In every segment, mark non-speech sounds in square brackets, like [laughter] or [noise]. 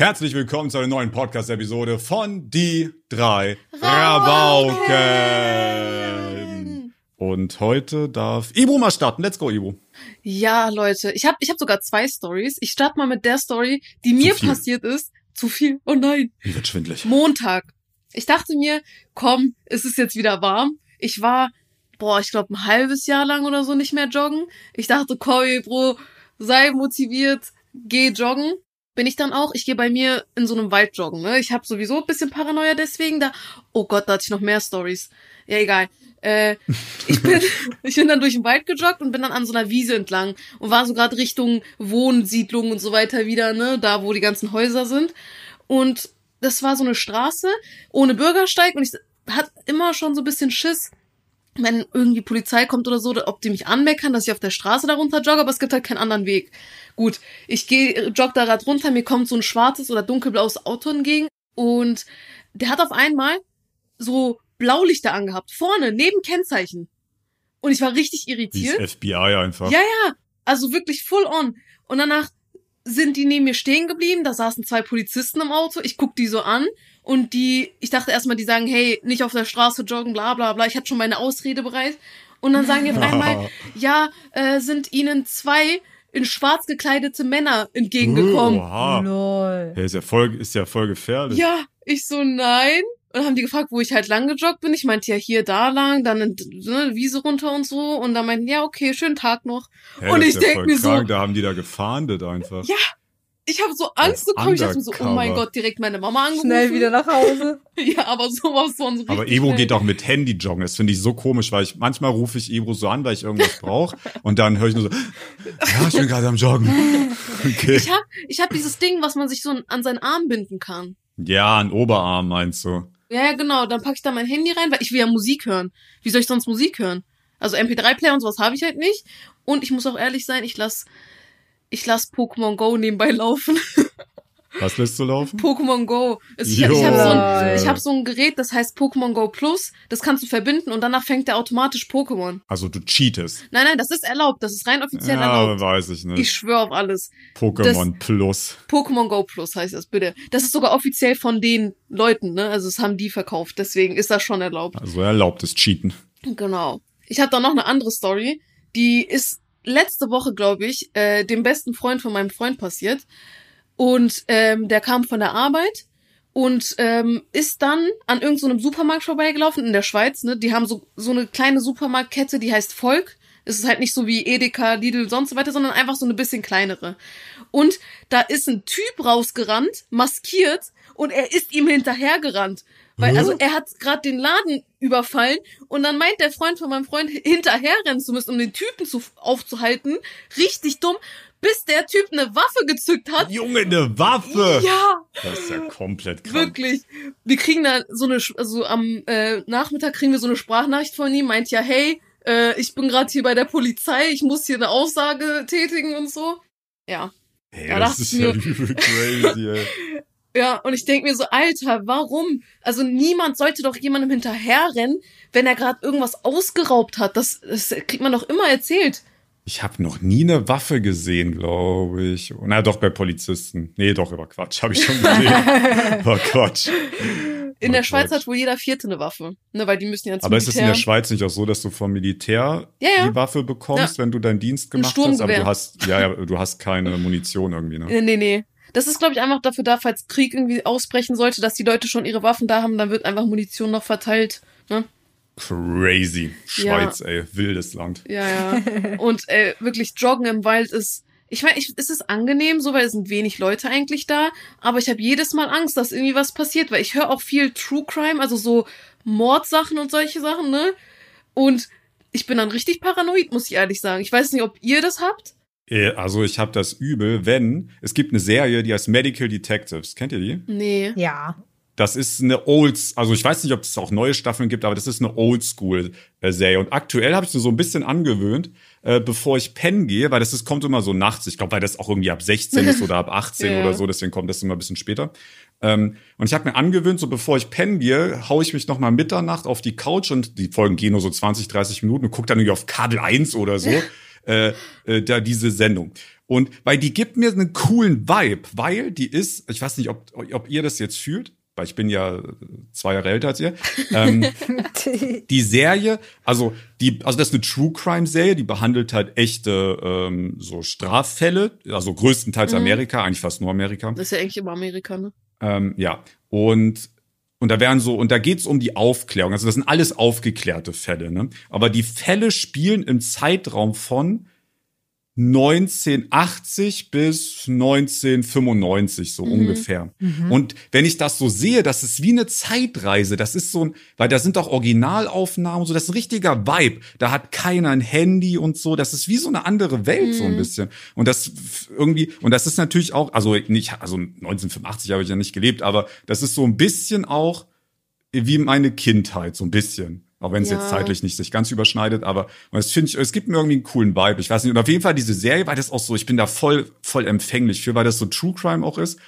Herzlich willkommen zu einer neuen Podcast-Episode von Die drei Rabauken. Und heute darf Ibu mal starten. Let's go, Ibu. Ja, Leute, ich habe ich hab sogar zwei Stories. Ich starte mal mit der Story, die mir passiert ist. Zu viel. Oh nein. Mir wird schwindlig. Montag. Ich dachte mir, komm, es ist jetzt wieder warm. Ich war, boah, ich glaube ein halbes Jahr lang oder so nicht mehr joggen. Ich dachte, Cory, Bro, sei motiviert, geh joggen. Bin ich dann auch. Ich gehe bei mir in so einem Wald joggen. Ne? Ich habe sowieso ein bisschen Paranoia deswegen. Da, oh Gott, da hatte ich noch mehr Stories. Ja, egal. Äh, ich, [laughs] bin, [laughs] ich bin dann durch den Wald gejoggt und bin dann an so einer Wiese entlang und war so gerade Richtung Wohnsiedlung und so weiter wieder, ne, da wo die ganzen Häuser sind. Und das war so eine Straße ohne Bürgersteig und ich hatte immer schon so ein bisschen Schiss, wenn irgendwie Polizei kommt oder so, ob die mich anmeckern, dass ich auf der Straße darunter jogge, aber es gibt halt keinen anderen Weg. Gut, ich gehe, jogge da grad runter, mir kommt so ein schwarzes oder dunkelblaues Auto entgegen und der hat auf einmal so Blaulichter angehabt, vorne, neben Kennzeichen. Und ich war richtig irritiert. ist FBI einfach. Ja, ja, also wirklich full on. Und danach sind die neben mir stehen geblieben, da saßen zwei Polizisten im Auto, ich guck die so an und die, ich dachte erstmal, die sagen, hey, nicht auf der Straße joggen, bla bla bla, ich hatte schon meine Ausrede bereit. Und dann sagen die auf [laughs] einmal, ja, äh, sind ihnen zwei in schwarz gekleidete Männer entgegengekommen. Oha. Lol. Hey, ist ja voll, ist ja voll gefährlich. Ja, ich so, nein. Und haben die gefragt, wo ich halt lang gejoggt bin. Ich meinte ja hier, da lang, dann eine ne, Wiese runter und so. Und dann meinten, ja, okay, schönen Tag noch. Hey, und ich ja denk mir so- krank. Da haben die da gefahndet einfach. Ja, ich habe so Angst bekommen. Ich dachte mir so, oh mein. Gott, direkt meine Mama angerufen. Schnell wieder nach Hause. [laughs] Ja, aber sowas von so Aber schnell. geht auch mit Handy joggen. Das finde ich so komisch, weil ich manchmal rufe ich Ebro so an, weil ich irgendwas brauche [laughs] und dann höre ich nur so, ja, ich bin gerade am Joggen. [laughs] Okay. Ich hab, ich hab dieses Ding, was man sich so an seinen Arm binden kann. Ja, ein Oberarm meinst du? Ja, ja, genau. Dann pack ich da mein Handy rein, weil ich will ja Musik hören. Wie soll ich sonst Musik hören? Also MP3-Player und sowas habe ich halt nicht. Und ich muss auch ehrlich sein, ich lass, ich lass Pokémon Go nebenbei laufen. [laughs] Was lässt du laufen? Pokémon Go. Es- Ich, ich habe so, ein, ich hab so ein Gerät, das heißt Pokémon Go Plus. Das kannst du verbinden und danach fängt der automatisch Pokémon. Also du cheatest. Nein, nein, das ist erlaubt. Das ist rein offiziell Ja, erlaubt. weiß ich Ich nicht. schwöre auf alles. Pokémon Plus. Pokémon Go Plus heißt das, bitte. Das ist sogar offiziell von den Leuten, ne? Also es haben die verkauft, deswegen ist das schon erlaubt. Also erlaubtes Cheaten. Genau. Ich habe da noch eine andere Story, die ist letzte Woche, glaube ich, äh, dem besten Freund von meinem Freund passiert. Und ähm, der kam von der Arbeit und ähm, ist dann an irgendeinem Supermarkt vorbeigelaufen in der Schweiz. Ne? Die haben so, so eine kleine Supermarktkette, die heißt Volk. Es ist halt nicht so wie Edeka, Lidl, sonst so weiter, sondern einfach so eine bisschen kleinere. Und da ist ein Typ rausgerannt, maskiert, und er ist ihm hinterhergerannt. Weil, also er hat gerade den Laden überfallen und dann meint der Freund von meinem Freund, hinterherrennen zu müssen, um den Typen zu, aufzuhalten. Richtig dumm, bis der Typ eine Waffe gezückt hat. Junge, eine Waffe! Ja, Das ist ja komplett krank. wirklich. Wir kriegen da so eine, also am äh, Nachmittag kriegen wir so eine Sprachnachricht von ihm, meint ja, hey, äh, ich bin gerade hier bei der Polizei, ich muss hier eine Aussage tätigen und so. Ja. Hey, Da das ist ja übel crazy, ey. [laughs] Ja, und ich denk mir so, Alter, warum? Also niemand sollte doch jemandem hinterherrennen, wenn er gerade irgendwas ausgeraubt hat. Das, das kriegt man doch immer erzählt. Ich habe noch nie eine Waffe gesehen, glaube ich. Na doch, bei Polizisten. Nee, doch, über Quatsch. Habe ich schon gesehen. [laughs] War Quatsch. In Oh der Schweiz Gott. hat wohl jeder Vierte eine Waffe. Ne, weil die müssen ja ins Aber ist es in der Militär. Schweiz nicht auch so, dass du vom Militär Ja, ja. die Waffe bekommst, wenn du deinen Dienst gemacht hast? Aber du hast, ja, ja, du hast keine Munition irgendwie, ne? Nee, nee, nee. Das ist, glaube ich, einfach dafür da, falls Krieg irgendwie ausbrechen sollte, dass die Leute schon ihre Waffen da haben, dann wird einfach Munition noch verteilt. Ne? Crazy. Schweiz, ey. Wildes Land. Ja, ja. [laughs] Und äh, wirklich joggen im Wald ist. Ich meine, ich, es ist angenehm, so weil es sind wenig Leute eigentlich da, aber ich habe jedes Mal Angst, dass irgendwie was passiert, weil ich höre auch viel True Crime, also so Mordsachen und solche Sachen, ne? Und ich bin dann richtig paranoid, muss ich ehrlich sagen. Ich weiß nicht, ob ihr das habt. Äh, Also ich habe das übel, wenn es gibt eine Serie, die heißt Medical Detectives. Kennt ihr die? Nee. Ja. Das ist eine Old, also ich weiß nicht, ob es auch neue Staffeln gibt, aber das ist eine Oldschool-Serie. Und aktuell habe ich mir so ein bisschen angewöhnt, äh, bevor ich pennen gehe, weil das ist, kommt immer so nachts. Ich glaube, weil das auch irgendwie ab 16 ist oder ab [laughs] 18 Ja. oder so, deswegen kommt das immer ein bisschen später. Ähm, und ich habe mir angewöhnt, so bevor ich pennen gehe, hau ich mich noch mal Mitternacht auf die Couch und die Folgen gehen nur so 20, 30 Minuten und guck dann irgendwie auf Kabel 1 oder so, [laughs] äh, äh, da diese Sendung. Und weil die gibt mir einen coolen Vibe, weil die ist, ich weiß nicht, ob, ob ihr das jetzt fühlt, weil ich bin ja zwei Jahre älter als ihr. Ähm, [laughs] die Serie, also die, also das ist eine True Crime Serie, die behandelt halt echte ähm, so Straffälle, also größtenteils Mhm. Amerika, eigentlich fast nur Amerika. Das ist ja eigentlich immer Amerika, ne? Ähm, ja. Und und da wären so, und da geht's um die Aufklärung. Also das sind alles aufgeklärte Fälle, ne? Aber die Fälle spielen im Zeitraum von 1980 bis 1995 so ungefähr. Und wenn ich das so sehe, das ist wie eine Zeitreise. Das ist so ein, weil da sind auch Originalaufnahmen so, das ist ein richtiger Vibe. Da hat keiner ein Handy und so. Das ist wie so eine andere Welt so ein bisschen. Und das irgendwie, und das ist natürlich auch, also nicht, also 1985 habe ich ja nicht gelebt, aber das ist so ein bisschen auch wie meine Kindheit, so ein bisschen. Auch wenn es Ja. jetzt zeitlich nicht sich ganz überschneidet, aber das finde ich, es gibt mir irgendwie einen coolen Vibe. Ich weiß nicht. Und auf jeden Fall diese Serie, weil das auch so, ich bin da voll, voll empfänglich für, weil das so True Crime auch ist.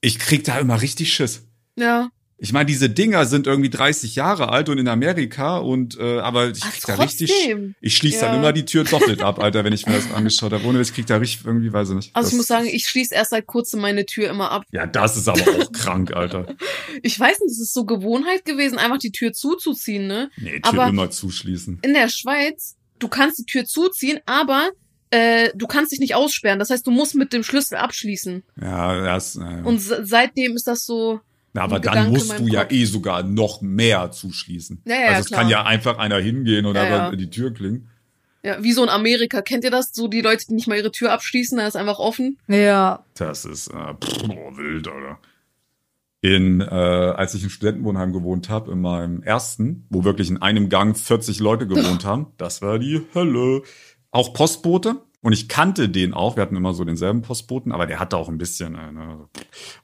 Ich krieg da immer richtig Schiss. Ja. Ich meine, diese Dinger sind irgendwie 30 Jahre alt und in Amerika und äh, aber ich Ach, krieg da richtig, trotzdem. ich schließe dann Ja. immer die Tür doppelt ab, Alter, wenn ich mir das angeschaut habe. Ohne ich krieg da richtig irgendwie, weiß ich nicht. Also ich muss sagen, ich schließe erst seit kurzem meine Tür immer ab. ja, das ist aber auch krank, Alter. [laughs] Ich weiß nicht, es ist so Gewohnheit gewesen, einfach die Tür zuzuziehen, ne? Nee, Tür Aber- immer zuschließen. In der Schweiz, du kannst die Tür zuziehen, aber äh, du kannst dich nicht aussperren. Das heißt, du musst mit dem Schlüssel abschließen. Ja, das, äh, Und se- seitdem ist das so. Ja, aber dann Gedanke musst du ja Kopf. eh sogar noch mehr zuschließen. Ja, ja, also es klar. kann ja einfach einer hingehen und Ja, einfach ja. in die Tür klingen. Ja, wie so in Amerika. Kennt ihr das? So die Leute, die nicht mal ihre Tür abschließen, da ist einfach offen. Ja. Das ist äh, pff, boah, wild, Alter. In, äh, als ich im Studentenwohnheim gewohnt habe, in meinem ersten, wo wirklich in einem Gang 40 Leute gewohnt [laughs] haben, das war die Hölle. Auch Postbote. Und ich kannte den auch. Wir hatten immer so denselben Postboten, aber der hatte auch ein bisschen. Äh, ne.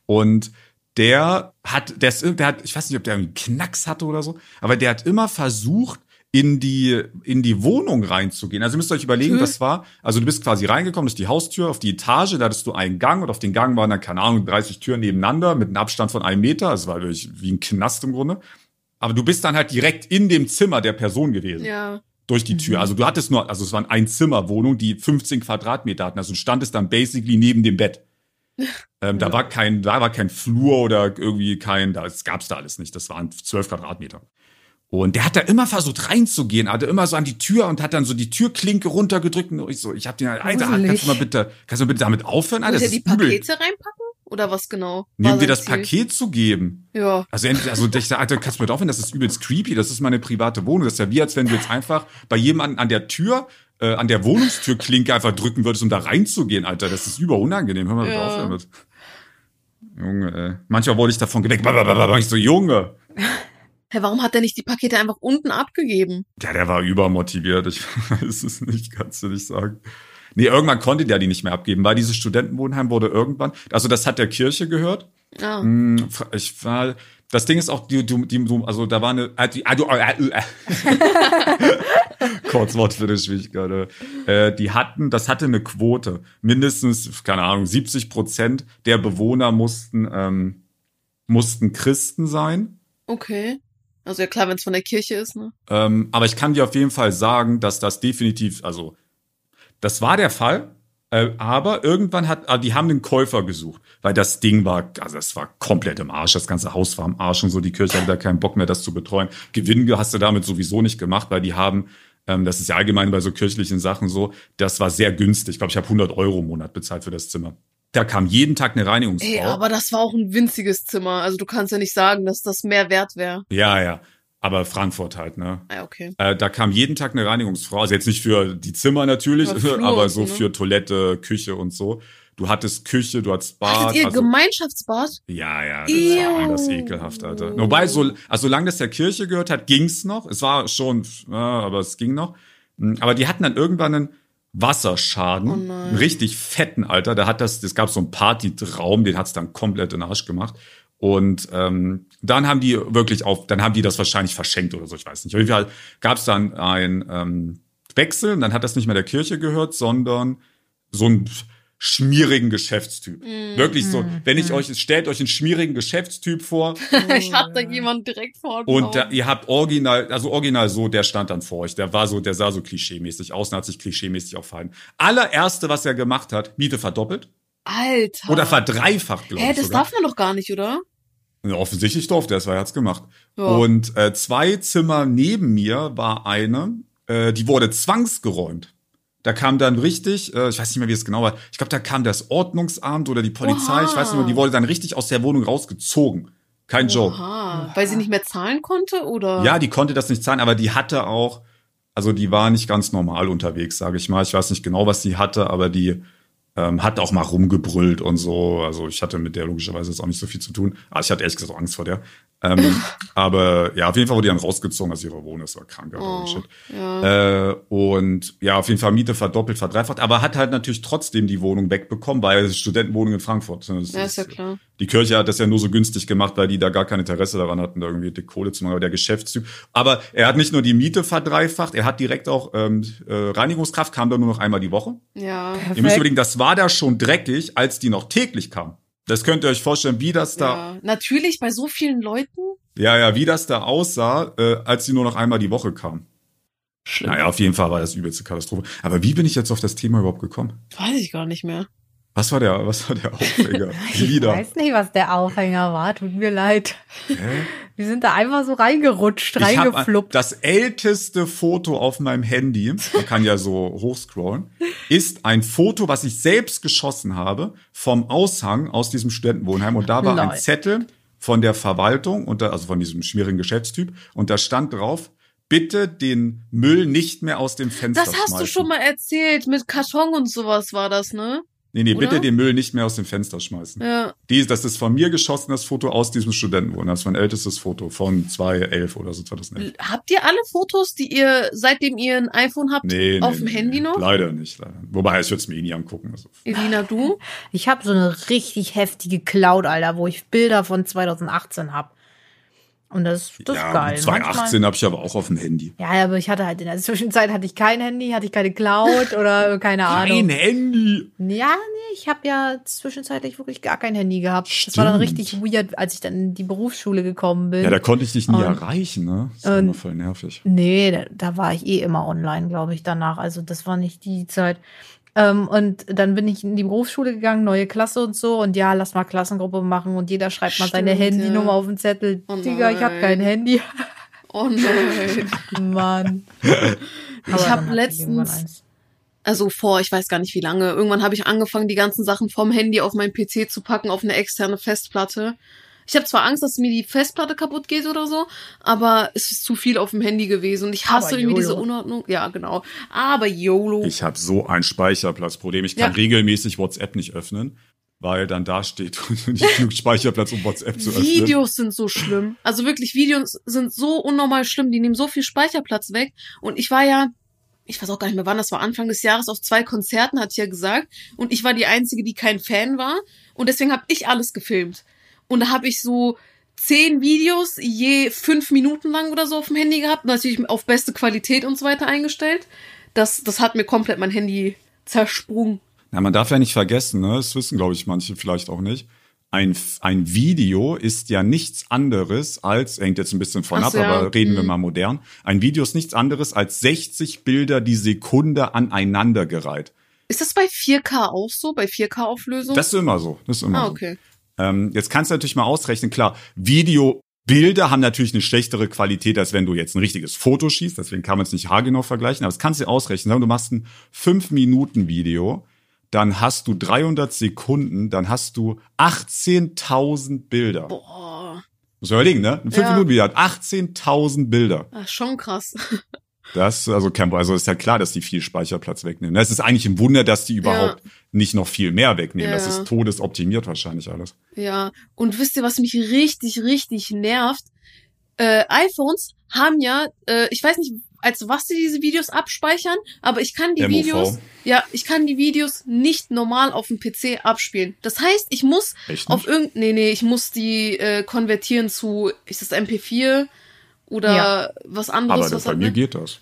Und der hat, der, ist, der hat, ich weiß nicht, ob der einen Knacks hatte oder so, aber der hat immer versucht, in die, in die Wohnung reinzugehen. Also ihr müsst euch überlegen, Hm. das war, also du bist quasi reingekommen, das ist die Haustür auf die Etage, da hattest du einen Gang und auf den Gang waren dann, keine Ahnung, 30 Türen nebeneinander mit einem Abstand von einem Meter. Es war wirklich wie ein Knast im Grunde. Aber du bist dann halt direkt in dem Zimmer der Person gewesen Ja. durch die Tür. Also du hattest nur, also es waren ein Zimmerwohnung, die 15 Quadratmeter hatten. Also du standest dann basically neben dem Bett. [laughs] Ähm, Da war kein, da war kein Flur oder irgendwie kein, das gab's da alles nicht. Das waren 12 Quadratmeter. Und der hat da immer versucht reinzugehen, hatte immer so an die Tür und hat dann so die Türklinke runtergedrückt und ich so, ich hab den, Alter, Gruselig. kannst du mal bitte, kannst du bitte damit aufhören? Alter, das er die übel. Pakete reinpacken? Oder was genau? War dir das Ziel? Paket zu geben. Ja. Also, also ich sag, Alter, kannst du mir aufhören, das ist übelst creepy, das ist meine private Wohnung. Das ist ja wie, als wenn du jetzt einfach bei jemandem an der Tür, äh, an der Wohnungstürklinke einfach drücken würdest, um da reinzugehen, Alter. Das ist über unangenehm. Hör mal bitte Ja. auf damit. Junge, ey. Manchmal wurde ich davon geweckt. Ich so, Junge. Hä, warum hat er nicht die Pakete einfach unten abgegeben? Ja, der war übermotiviert. Ich [laughs] weiß es nicht, kannst du nicht sagen. Nee, irgendwann konnte der die nicht mehr abgeben, weil dieses Studentenwohnheim wurde irgendwann, also das hat der Kirche gehört. Hm, Ich war, das Ding ist auch, die, die, die, also da war eine, die, ah, du, äh, äh, [laughs] Kurzwort für die Schwierigkeit. Äh, die hatten, das hatte eine Quote. Mindestens, keine Ahnung, 70 Prozent der Bewohner mussten, ähm, mussten Christen sein. Okay. Also ja klar, wenn es von der Kirche ist, ne? Ähm, aber ich kann dir auf jeden Fall sagen, dass das definitiv, also das war der Fall. Äh, aber irgendwann hat, ah, die haben den Käufer gesucht, weil das Ding war, also es war komplett im Arsch, das ganze Haus war im Arsch und so, die Kirche hatte da keinen Bock mehr, das zu betreuen. Gewinn hast du damit sowieso nicht gemacht, weil die haben, ähm, das ist ja allgemein bei so kirchlichen Sachen so, das war sehr günstig. Ich glaube, ich habe 100 Euro im Monat bezahlt für das Zimmer. Da kam jeden Tag eine Reinigungsfrau. Ey, aber das war auch ein winziges Zimmer. Also du kannst ja nicht sagen, dass das mehr wert wäre. ja, ja. Aber Frankfurt halt, ne? Ah, okay. Äh, da kam jeden Tag eine Reinigungsfrau, also jetzt nicht für die Zimmer natürlich, [laughs] Aber Flur aber so ne? für Toilette, Küche und so. Du hattest Küche, du hattest Bad. Hattet ihr also, Gemeinschaftsbad? ja, ja, das Ew. war anders ekelhaft, Alter. Wobei, so, also solange das der Kirche gehört hat, ging's noch. Es war schon, ja, aber es ging noch. Mm, Aber die hatten dann irgendwann einen Wasserschaden, Oh einen richtig fetten, Alter. Da hat das, es gab so einen Partytraum, den hat's dann komplett in den Arsch gemacht. Und ähm, dann haben die wirklich auf, dann haben die das wahrscheinlich verschenkt oder so, ich weiß nicht. Auf jeden Fall gab es dann ein ähm, Wechsel und dann hat das nicht mehr der Kirche gehört, sondern so ein schmierigen Geschäftstyp. Mm. Wirklich so, wenn ich euch, stellt euch einen schmierigen Geschäftstyp vor [laughs] ich hab da jemanden direkt vor. und da, ihr habt original, also original so, der stand dann vor euch, der war so, der sah so klischeemäßig aus und hat sich klischeemäßig auch verhalten. Allererste, was er gemacht hat, Miete verdoppelt Alter. oder verdreifacht, glaube Hä, ich das sogar. darf man doch gar nicht, oder? Ja, offensichtlich durfte er es, weil er hat's gemacht. Ja. Und äh, zwei Zimmer neben mir war eine, äh, die wurde zwangsgeräumt. Da kam dann richtig, äh, ich weiß nicht mehr, wie es genau war, ich glaube, da kam das Ordnungsamt oder die Polizei, Oha. ich weiß nicht mehr, die wurde dann richtig aus der Wohnung rausgezogen. Kein Joke. Oha. Weil sie nicht mehr zahlen konnte, oder? Ja, die konnte das nicht zahlen, aber die hatte auch, also die war nicht ganz normal unterwegs, sage ich mal. Ich weiß nicht genau, was sie hatte, aber die ähm, hat auch mal rumgebrüllt und so. Also ich hatte mit der logischerweise jetzt auch nicht so viel zu tun. Aber ich hatte ehrlich gesagt auch Angst vor der. Ähm, aber ja, auf jeden Fall wurde die dann rausgezogen aus ihrer Wohnung. Das war krank. Oh. Shit. ja. Äh, und ja, auf jeden Fall Miete verdoppelt, verdreifacht, aber hat halt natürlich trotzdem die Wohnung wegbekommen, weil es ist Studentenwohnung in Frankfurt. Das ja, ist ja klar. Die Kirche hat das ja nur so günstig gemacht, weil die da gar kein Interesse daran hatten, da irgendwie die Kohle zu machen, aber der Geschäftstyp. Aber er hat nicht nur die Miete verdreifacht, er hat direkt auch ähm, äh, Reinigungskraft, kam da nur noch einmal die Woche. Ja. Ihr müsst überlegen, das war da schon dreckig, als die noch täglich kam. Das könnt ihr euch vorstellen, wie das da, ja. Natürlich, bei so vielen Leuten. ja, ja, wie das da aussah, äh, als die nur noch einmal die Woche kam. Schlimm. Naja, auf jeden Fall war das übelste Katastrophe. Aber wie bin ich jetzt auf das Thema überhaupt gekommen? Weiß ich gar nicht mehr. Was war der, was war der Aufreger? Die [laughs] Ich weiß nicht, was der Aufhänger war. Tut mir leid. Hä? Wir sind da einfach so reingerutscht, Ich reingefluppt. das älteste Foto auf meinem Handy, man kann ja so hochscrollen, ist ein Foto, was ich selbst geschossen habe vom Aushang aus diesem Studentenwohnheim. Und da war Lol. ein Zettel von der Verwaltung, und da, also von diesem schmierigen Geschäftstyp. Und da stand drauf, bitte den Müll nicht mehr aus dem Fenster Das hast schmeißen. du schon mal erzählt. Mit Karton und sowas war das, ne? Nee, nee, bitte oder? den Müll nicht mehr aus dem Fenster schmeißen. Ja. Die, das ist von mir geschossen, das Foto aus diesem Studentenwohnheim. Das ist mein ältestes Foto von 2011 oder so 2011. Habt ihr alle Fotos, die ihr, seitdem ihr ein iPhone habt, Nee, nee, auf dem nee, Handy nee. noch? Leider nicht. Leider. Wobei, ich würde es mir eh nie angucken. Also. Elina, du? Ich habe so eine richtig heftige Cloud, Alter, wo ich Bilder von 2018 hab. Und das, das ja, ist geil. 2018 habe ich aber auch auf dem Handy. Ja, aber ich hatte halt in der Zwischenzeit hatte ich kein Handy, hatte ich keine Cloud [laughs] oder keine Ahnung. Handy. Ja, nee, ich habe ja zwischenzeitlich wirklich gar kein Handy gehabt. Das war dann Stimmt. richtig weird, als ich dann in die Berufsschule gekommen bin. Ja, da konnte ich dich nie Und- erreichen, ne? Das war immer voll nervig. Nee, da, da war ich eh immer online, glaube ich, danach. Also das war nicht die Zeit. Ähm, und dann bin ich in die Berufsschule gegangen, neue Klasse und so. Und ja, lass mal Klassengruppe machen. Und jeder schreibt mal seine Stimmt, Handynummer ja. auf den Zettel. Oh Digga, ich habe nein. kein Handy. Oh nein. [laughs] Mann. Ich Aber hab dann hatte irgendwann letztens-. Also vor, ich weiß gar nicht wie lange. Irgendwann habe ich angefangen, die ganzen Sachen vom Handy auf meinen PC zu packen, auf eine externe Festplatte. Ich habe zwar Angst, dass mir die Festplatte kaputt geht oder so, aber es ist zu viel auf dem Handy gewesen und ich hasse Aber irgendwie diese. Unordnung. Ja, genau. Aber YOLO. Ich habe so ein Speicherplatzproblem. Ich kann Ja. regelmäßig WhatsApp nicht öffnen, weil dann da steht [laughs] und nicht genug Speicherplatz, um WhatsApp zu öffnen. Videos sind so schlimm. Also wirklich, Videos sind so unnormal schlimm. Die nehmen so viel Speicherplatz weg. Und ich war ja, ich weiß auch gar nicht mehr wann, das war Anfang des Jahres, auf zwei Konzerten, hatte ich ja gesagt. Und ich war die Einzige, die kein Fan war. Und deswegen habe ich alles gefilmt. Und da habe ich so zehn Videos, je fünf Minuten lang oder so auf dem Handy gehabt. Natürlich auf beste Qualität und so weiter eingestellt. Das, das hat mir komplett mein Handy zersprungen. Na, man darf ja nicht vergessen, ne? das wissen, glaube ich, manche vielleicht auch nicht. Ein, ein Video ist ja nichts anderes als, hängt jetzt ein bisschen von ab, so, ja. aber reden wir Mhm. mal modern. Ein Video ist nichts anderes als 60 Bilder die Sekunde aneinandergereiht. Ist das bei 4K auch so? Bei 4K-Auflösung? Das ist immer so. Das ist immer ah, so. Ähm, jetzt kannst du natürlich mal ausrechnen, klar, Videobilder haben natürlich eine schlechtere Qualität, als wenn du jetzt ein richtiges Foto schießt, deswegen kann man es nicht haargenau vergleichen, aber das kannst du ausrechnen. Du machst ein 5-Minuten-Video, dann hast du 300 Sekunden, dann hast du 18.000 Bilder. Boah, Muss man überlegen, ne? Ein Ja. 5-Minuten-Video hat 18.000 Bilder. ah, schon krass. Das, also, Campo, also ist ja klar, dass die viel Speicherplatz wegnehmen. Es ist eigentlich ein Wunder, dass die überhaupt nicht noch viel mehr wegnehmen. Ja. Das ist todesoptimiert wahrscheinlich alles. Ja, und wisst ihr, was mich richtig, richtig nervt? Äh, iPhones haben ja, äh, ich weiß nicht, als was sie diese Videos abspeichern, aber ich kann die MOV. Videos, ja, ich kann die Videos nicht normal auf dem PC abspielen. Das heißt, ich muss auf nicht? irgend, nee, nee, ich muss die äh, konvertieren zu, ist das MP4 oder Ja. was anderes? Aber was bei mir ne? geht das.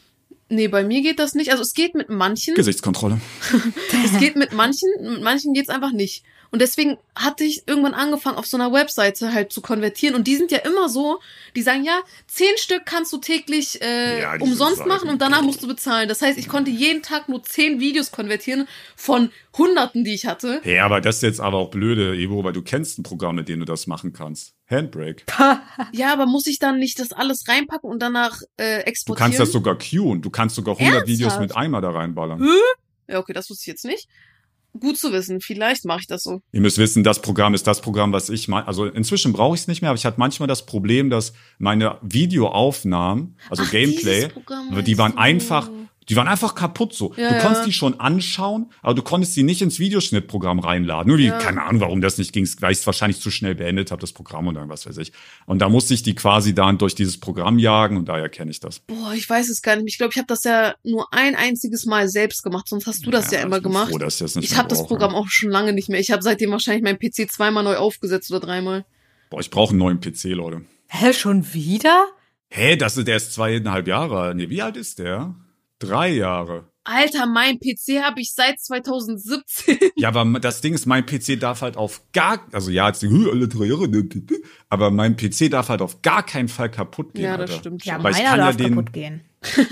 Nee, bei mir geht das nicht. Also es geht mit manchen. Gesichtskontrolle. [laughs] Es geht mit manchen, mit manchen geht's einfach nicht. Und deswegen hatte ich irgendwann angefangen, auf so einer Webseite halt zu konvertieren. Und die sind ja immer so, die sagen, ja, zehn Stück kannst du täglich äh, Ja, umsonst Seiten. machen und danach musst du bezahlen. Das heißt, ich konnte jeden Tag nur zehn Videos konvertieren von Hunderten, die ich hatte. Ja, aber das ist jetzt aber auch blöde, Evo, weil du kennst ein Programm, mit dem du das machen kannst. Handbrake. [laughs] Ja, aber muss ich dann nicht das alles reinpacken und danach äh, Du exportieren? kannst das sogar queuen. Du kannst sogar 100 Videos Ernsthaft? mit einmal da reinballern. Ja, okay, das wusste ich jetzt nicht. Gut zu wissen. Vielleicht mache ich das so. Ihr müsst wissen, das Programm ist das Programm, was ich mein, also inzwischen brauche ich es nicht mehr, aber ich hatte manchmal das Problem, dass meine Videoaufnahmen, also Ach, Gameplay, die waren du? einfach, die waren einfach kaputt so. Ja, du ja. konntest die schon anschauen, aber du konntest sie nicht ins Videoschnittprogramm reinladen. Nur die, Ja. keine Ahnung, warum das nicht ging, weil ich es wahrscheinlich zu schnell beendet habe, das Programm und dann was weiß ich. Und da musste ich die quasi dann durch dieses Programm jagen und daher kenne ich das. Boah, ich weiß es gar nicht. Ich glaube, ich habe das ja nur ein einziges Mal selbst gemacht. Sonst hast du das ja, immer ich bin gemacht. Froh, dass ich das nicht ich habe das. Programm auch schon lange nicht mehr. Ich habe seitdem wahrscheinlich meinen PC zweimal neu aufgesetzt oder dreimal. Boah, ich brauche einen neuen PC, Leute. Hä, schon wieder? Hä, das ist, der ist zweieinhalb Jahre. alt. Nee, wie alt ist der? Drei Jahre. Alter, mein PC habe ich seit 2017. Ja, aber das Ding ist, mein PC darf halt auf gar, also ja, jetzt "Hü, alle drei Jahre, ne, ne, ne", aber mein PC darf halt auf gar keinen Fall kaputt gehen. Ja, das Alter. stimmt. Ja. Weil ich meiner kann ja darf den- kaputt gehen. [laughs]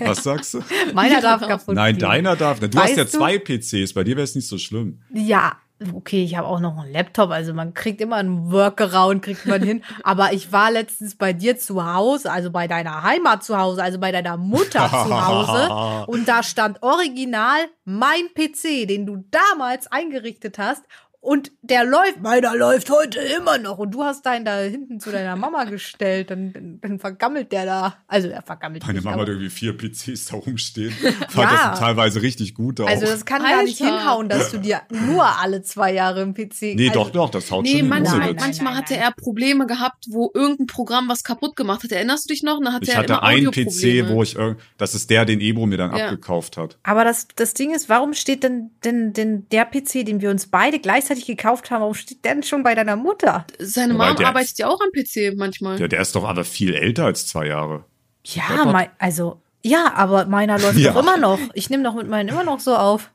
Was sagst du? Meiner darf darf. kaputt Nein, gehen. deiner darf. Du Weißt hast ja du? zwei PCs, bei dir wäre es nicht so schlimm. Ja, okay, ich habe auch noch einen Laptop, also man kriegt immer einen Workaround, kriegt man hin. [laughs] Aber ich war letztens bei dir zu Hause, also bei deiner Heimat zu Hause, also bei deiner Mutter zu Hause. [laughs] Und da stand original mein PC, den du damals eingerichtet hast. Und der läuft, meiner läuft heute immer noch. Und du hast deinen da hinten zu deiner Mama gestellt. Dann, dann, dann vergammelt der da. Also er vergammelt Meine nicht, Mama hat irgendwie vier PCs da rumstehen. [laughs] Fand Ja. das teilweise richtig gut auch. Also das kann gar nicht Alter. hinhauen, dass du dir nur alle zwei Jahre im PC. nee, also, doch, doch, das haut Nee, schon hin. manchmal, Nein, manchmal hatte er Probleme gehabt, wo irgendein Programm was kaputt gemacht hat. Erinnerst du dich noch? Da hatte Ich er hatte einen PC, wo ich, das ist der, den Ebro mir dann Ja. abgekauft hat. Aber das, das Ding ist, warum steht denn, denn, denn der PC, den wir uns beide gleichzeitig gekauft haben, warum steht der denn schon bei deiner Mutter? Seine Mom der- arbeitet ja auch am PC manchmal. Der, der ist doch aber viel älter als zwei Jahre. Ja, mein, also, ja, aber meiner läuft Ja. doch immer noch. Ich nehme doch mit meinen immer noch so auf.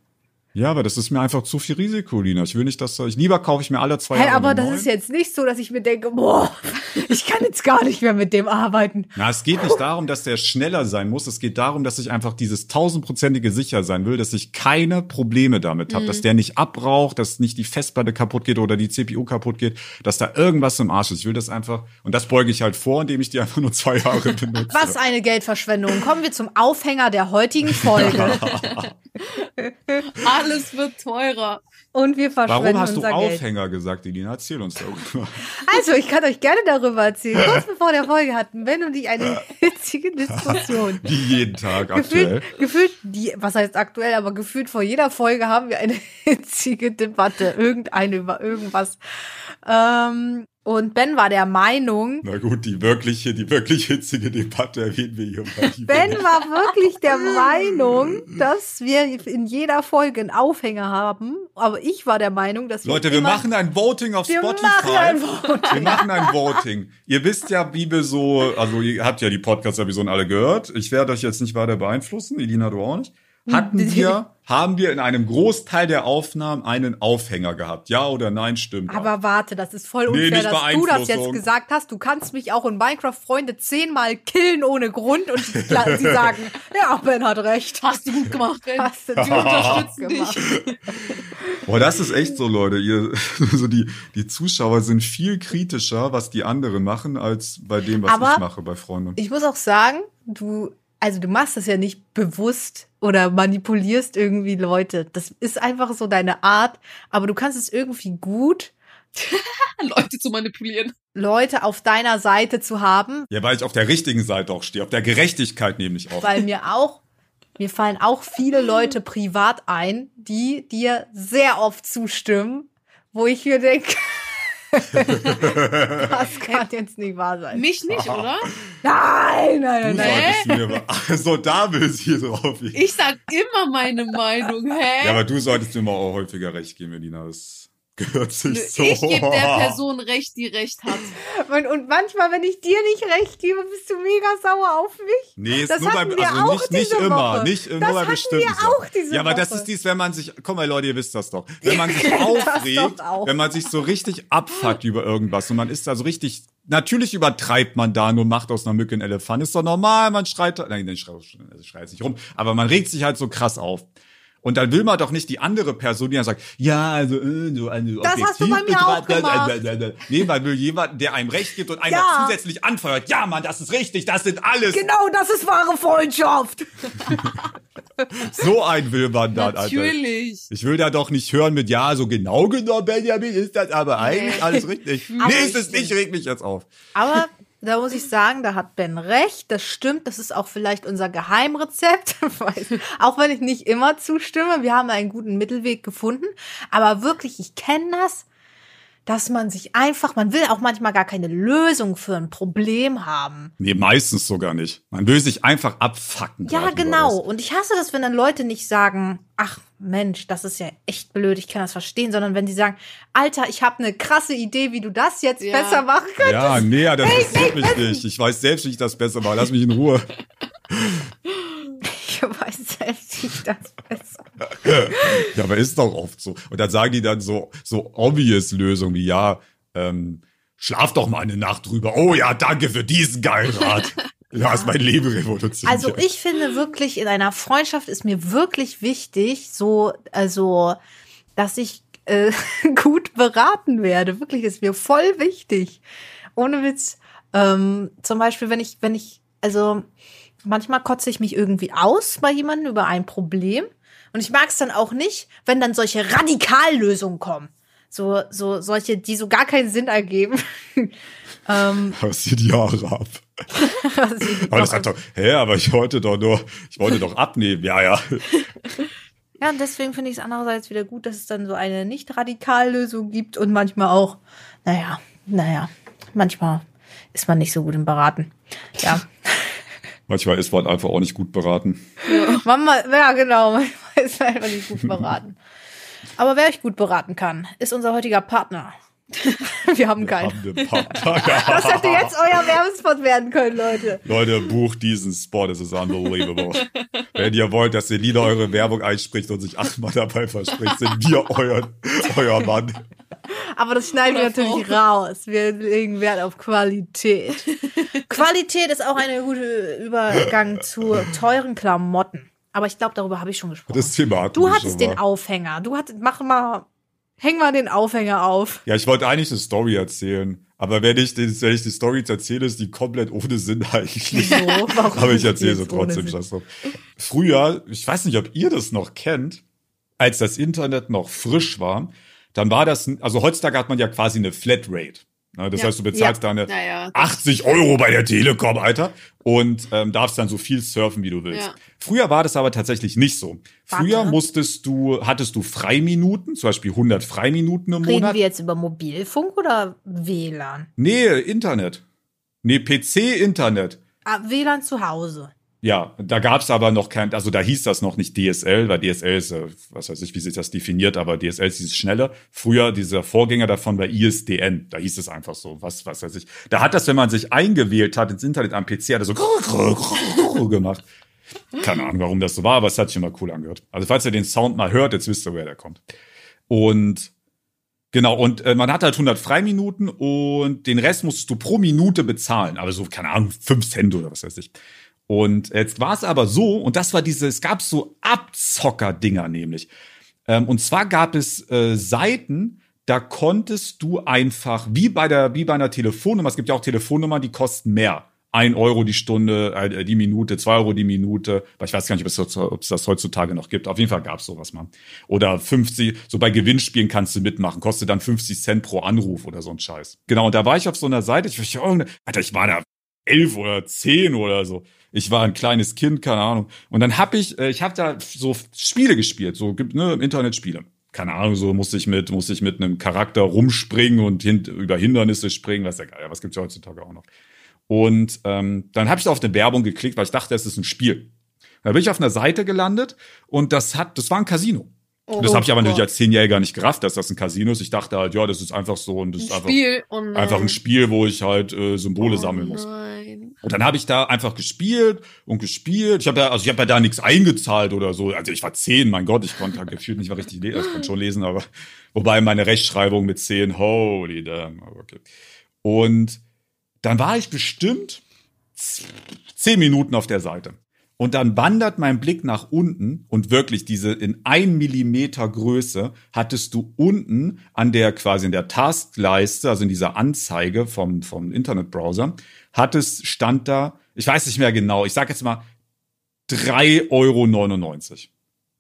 Ja, aber das ist mir einfach zu viel Risiko, Lina. Ich will nicht, dass ich lieber kaufe ich mir alle zwei Hä, Jahre. aber das neuen. ist jetzt nicht so, dass ich mir denke, boah, ich kann jetzt gar nicht mehr mit dem arbeiten. Na, es geht nicht darum, dass der schneller sein muss. Es geht darum, dass ich einfach dieses tausendprozentige sicher sein will, dass ich keine Probleme damit habe, dass der nicht abraucht, dass nicht die Festplatte kaputt geht oder die CPU kaputt geht, dass da irgendwas im Arsch ist. Ich will das einfach, und das beuge ich halt vor, indem ich die einfach nur zwei Jahre [laughs] benutze. Was eine Geldverschwendung. Kommen wir zum Aufhänger der heutigen Folge. [laughs] Alles wird teurer. Und wir verschwenden Warum hast du unser Geld. Aufhänger gesagt, Elina? Erzähl uns darüber. [laughs] Also, ich kann euch gerne darüber erzählen. Kurz bevor der Folge hatten Ben und ich eine [laughs] hitzige Diskussion. [laughs] Wie jeden Tag aktuell. Gefühlt, gefühlt, die, was heißt aktuell, aber gefühlt vor jeder Folge haben wir eine hitzige Debatte. Irgendeine über irgendwas. Ähm, und Ben war der Meinung, Na gut, die wirkliche, die wirklich hitzige Debatte erwähnen wir hier mal. Ben war wirklich der Meinung, dass wir in jeder Folge einen Aufhänger haben. Aber ich war der Meinung, dass wir Leute, wir machen ein Voting auf Wir Spotify. machen ein Voting. Wir machen ein Voting. Ihr wisst ja, wie wir so, also ihr habt ja die Podcast-Episoden alle gehört. Ich werde euch jetzt nicht weiter beeinflussen. Elina, du auch nicht. Hatten wir, haben wir in einem Großteil der Aufnahmen einen Aufhänger gehabt? Ja oder nein? Stimmt. Aber warte, das ist voll Nee, unfair, nicht dass du das jetzt gesagt hast. Du kannst mich auch in Minecraft-Freunde zehnmal killen ohne Grund und sie sie sagen, [laughs] ja, Ben hat recht. Hast du gut gemacht, Ben. Hast du [laughs] Wir unterstützen gemacht. dich. Boah, das ist echt so, Leute. Ihr, [laughs] so die, die Zuschauer sind viel kritischer, was die anderen machen, als bei dem, was Aber ich mache bei Freunden. Ich muss auch sagen, du, also du machst das ja nicht bewusst oder manipulierst irgendwie Leute. Das ist einfach so deine Art, aber du kannst es irgendwie gut, [laughs] Leute zu manipulieren. Leute auf deiner Seite zu haben, Ja, weil ich auf der richtigen Seite auch stehe, auf der Gerechtigkeit nämlich auch. weil mir auch, mir fallen auch viele Leute privat ein, die dir sehr oft zustimmen, wo ich mir denke, [laughs] das kann jetzt nicht wahr sein. Mich nicht, oder? Nein, nein, nein, Du nein. also [laughs] da will sie drauf. Ich sag immer meine Meinung, hä? Ja, aber du solltest mir mal auch häufiger recht geben, Melina. Das, gehört sich so. Ich gebe der Person recht, die recht hat. [laughs] Und, und manchmal, wenn ich dir nicht recht gebe, bist du mega sauer auf mich. Nee, ist Das nur bei, also auch nicht, nicht diese immer, Woche. nicht nur Das bei hatten bestimmten wir auch diese Ja, aber das Woche. ist dies, wenn man sich, komm mal Leute, ihr wisst das doch, wenn [laughs] man sich aufregt, wenn man sich so richtig abfuckt über irgendwas und man ist da so richtig, natürlich übertreibt man da nur macht aus einer Mücke einen Elefant, ist doch normal, man schreit, nein, nein, schreit, schreit nicht rum, aber man regt sich halt so krass auf. Und dann will man doch nicht die andere Person, die dann sagt, ja, also, äh, so, also Das hast du bei mir auch gemacht. Nee, man will jemanden, der einem recht gibt und einen Ja. zusätzlich anfeuert. Ja, Mann, das ist richtig, das sind alles. Genau, das ist wahre Freundschaft. [laughs] So ein will man dann, Alter. Natürlich. Ich will da doch nicht hören mit, ja, so genau genommen, Benjamin, ist das aber eigentlich alles richtig. [laughs] nee, ist es nicht, reg mich jetzt auf. Aber da muss ich sagen, da hat Ben recht. Das stimmt. Das ist auch vielleicht unser Geheimrezept. [laughs] Auch wenn ich nicht immer zustimme. Wir haben einen guten Mittelweg gefunden. Aber wirklich, ich kenne das, dass man sich einfach, man will auch manchmal gar keine Lösung für ein Problem haben. Nee, meistens sogar nicht. Man will sich einfach abfacken. Ja, genau. Und ich hasse das, wenn dann Leute nicht sagen, ach Mensch, das ist ja echt blöd, ich kann das verstehen, sondern wenn die sagen, Alter, ich habe eine krasse Idee, wie du das jetzt Ja. besser machen könntest. Ja, nee, das interessiert mich nicht. Ich weiß selbst, wie ich das besser mache. Lass mich in Ruhe. [laughs] Ich weiß selbst nicht das besser. Ja, aber ist doch oft so. Und dann sagen die dann so, so obvious Lösungen wie, ja, ähm, schlaf doch mal eine Nacht drüber. Oh ja, danke für diesen geilen Rat. [laughs] Du hast mein Leben revolutioniert. Also ich finde wirklich, in einer Freundschaft ist mir wirklich wichtig, so, also, dass ich äh, [laughs] gut beraten werde. Wirklich ist mir voll wichtig. Ohne Witz. Ähm, zum Beispiel, wenn ich, wenn ich, also manchmal kotze ich mich irgendwie aus bei jemandem über ein Problem. Und ich mag es dann auch nicht, wenn dann solche Radikallösungen kommen. So, so, solche, die so gar keinen Sinn ergeben. [laughs] ähm, dir die Haare ab. [laughs] Aber das hat doch, hä, aber ich wollte doch nur, ich wollte doch abnehmen. Ja, ja. [laughs] Ja, und deswegen finde ich es andererseits wieder gut, dass es dann so eine Nicht-Radikallösung gibt und manchmal auch, naja, naja, manchmal ist man nicht so gut im Beraten. Ja. Manchmal ist man einfach auch nicht gut beraten. Mama, ja, genau, manchmal ist man einfach nicht gut beraten. Aber wer euch gut beraten kann, ist unser heutiger Partner. [laughs] Wir haben keinen. Haben wir Partner. [laughs] Das hätte jetzt euer Werbespot werden können, Leute. Leute, bucht diesen Spot, es ist unbelievable. Wenn ihr wollt, dass Selina eure Werbung einspricht und sich achtmal dabei verspricht, sind wir euer, euer Mann. [laughs] Aber das schneiden wir Oder natürlich Frau. raus. Wir legen Wert auf Qualität. [laughs] Qualität ist auch ein guter Übergang zu teuren Klamotten. Aber ich glaube, darüber habe ich schon gesprochen. Das Thema hatten du wir hattest den. Aufhänger. Du hattest, mach mal, häng mal den Aufhänger auf. Ja, ich wollte eigentlich eine Story erzählen. Aber wenn ich, den, wenn ich die Story jetzt erzähle, ist die komplett ohne Sinn eigentlich. So, warum [laughs] Aber ich erzähle die sie trotzdem. Früher, ich weiß nicht, ob ihr das noch kennt, als das Internet noch frisch war, dann war das, also heutzutage hat man ja quasi eine Flatrate. Ne, Das Ja. heißt, du bezahlst Ja. deine Naja. 80 Euro bei der Telekom, Alter, und ähm, darfst dann so viel surfen, wie du willst. Ja. Früher war das aber tatsächlich nicht so. Früher Warte. musstest du, hattest du Freiminuten, zum Beispiel 100 Freiminuten im Reden Monat. wir jetzt über Mobilfunk oder WLAN? Nee, Internet. Nee, PC-Internet. Ah, WLAN zu Hause. Ja, da gab's aber noch kein, also da hieß das noch nicht DSL, weil DSL ist, äh, was weiß ich, wie sich das definiert, aber DSL ist dieses schnelle. Früher, dieser Vorgänger davon war ISDN, da hieß es einfach so, was, was weiß ich. Da hat das, wenn man sich eingewählt hat ins Internet am PC, hat er so gemacht. Keine Ahnung, warum das so war, aber es hat sich immer cool angehört. Also falls ihr den Sound mal hört, jetzt wisst ihr, woher der kommt. Und Genau, und äh, man hat halt 100 Freiminuten und den Rest musstest du pro Minute bezahlen. Aber so, keine Ahnung, 5 Cent oder was weiß ich. Und jetzt war es aber so, und das war diese, es gab so Abzocker-Dinger nämlich. Ähm, und zwar gab es äh, Seiten, da konntest du einfach, wie bei der, wie bei einer Telefonnummer, es gibt ja auch Telefonnummern, die kosten mehr. Ein Euro die Stunde, äh, die Minute, zwei Euro die Minute. Aber ich weiß gar nicht, ob es, das- ob es das heutzutage noch gibt. Auf jeden Fall gab es sowas mal. Oder 50, so bei Gewinnspielen kannst du mitmachen, kostet dann 50 Cent pro Anruf oder so ein Scheiß. Genau, und da war ich auf so einer Seite, ich, Alter, ich war da elf oder zehn oder so. Ich war ein kleines Kind, keine Ahnung. Und dann hab ich, äh, ich habe da so Spiele gespielt, so gibt ne, im Internet Spiele. Keine Ahnung, so musste ich mit, musste ich mit einem Charakter rumspringen und hint, über Hindernisse springen, was ja was gibt's ja heutzutage auch noch. Und ähm, dann habe ich auf eine Werbung geklickt, weil ich dachte, es ist ein Spiel. Da bin ich auf einer Seite gelandet und das hat, das war ein Casino. Oh das habe ich aber natürlich als Zehnjähriger nicht gerafft, dass das ein Casino ist. Ich dachte halt, ja, das ist einfach so und das ein ist einfach, Spiel. Oh einfach ein Spiel, wo ich halt äh, Symbole oh sammeln muss. Nein. Und dann habe ich da einfach gespielt und gespielt. Ich habe ja, also ich habe ja da nichts eingezahlt oder so. Also ich war zehn, mein Gott, ich konnte halt gefühlt nicht mal richtig lesen. Ich konnte schon lesen, aber [laughs] wobei meine Rechtschreibung mit zehn, holy damn, okay. Und dann war ich bestimmt zehn Minuten auf der Seite. Und dann wandert mein Blick nach unten und wirklich diese in ein Millimeter Größe hattest du unten an der quasi in der Taskleiste, also in dieser Anzeige vom, vom Internetbrowser, hattest, stand da, ich weiß nicht mehr genau, ich sag jetzt mal 3,99 Euro.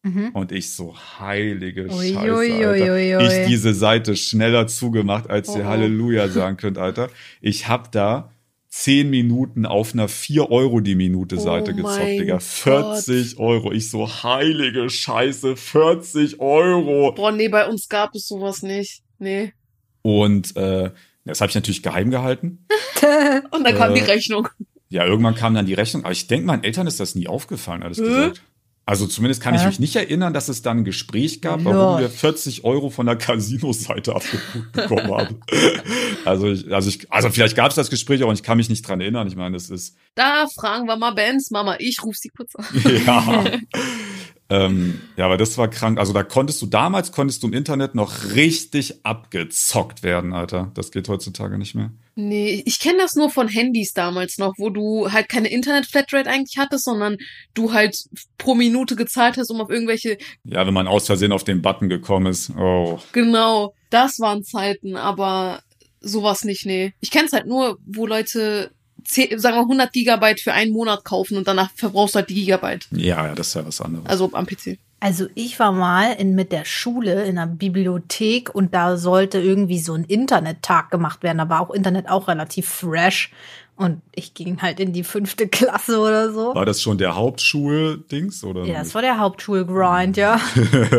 Mhm. Und ich so, heilige Ui, Scheiße, ui, Alter. ui. Ich diese Seite schneller zugemacht, als ihr Oh. Halleluja sagen könnt, Alter. Ich hab da 10 Minuten auf einer 4 Euro die Minute Seite Oh gezockt, Digga. 40 Euro. Ich so, heilige Scheiße, 40 Euro. Boah, nee, bei uns gab es sowas nicht. Nee. Und äh, das habe ich natürlich geheim gehalten. [laughs] Und dann kam Äh, die Rechnung. Ja, irgendwann kam dann die Rechnung. Aber ich denke, meinen Eltern ist das nie aufgefallen, alles gesagt. Also zumindest kann ich Hä? mich nicht erinnern, dass es dann ein Gespräch gab, Lol. warum wir 40 Euro von der Casino-Seite abgebucht bekommen haben. [laughs] also, ich, also, ich, also vielleicht gab es das Gespräch, aber ich kann mich nicht dran erinnern. Ich meine, das ist Da fragen wir mal Benz Mama. Ich ruf sie kurz an. ja. [laughs] ähm, ja, aber das war krank. Also da konntest du damals konntest du im Internet noch richtig abgezockt werden, Alter. Das geht heutzutage nicht mehr. Nee, ich kenne das nur von Handys damals noch, wo du halt keine Internet-Flatrate eigentlich hattest, sondern du halt pro Minute gezahlt hast, um auf irgendwelche, Ja, wenn man aus Versehen auf den Button gekommen ist. Oh. genau, das waren Zeiten, aber sowas nicht, nee. Ich kenn's halt nur, wo Leute, 10, sagen wir 100 Gigabyte für einen Monat kaufen und danach verbrauchst du halt die Gigabyte. Ja, ja, das ist ja was anderes. Also am PC. Also ich war mal in, mit der Schule in einer Bibliothek und da sollte irgendwie so ein Internettag gemacht werden. Da war auch Internet auch relativ fresh. Und ich ging halt in die fünfte [laughs] Klasse oder so. War das schon der Hauptschuldings oder? Ja, das war der Hauptschulgrind, ja.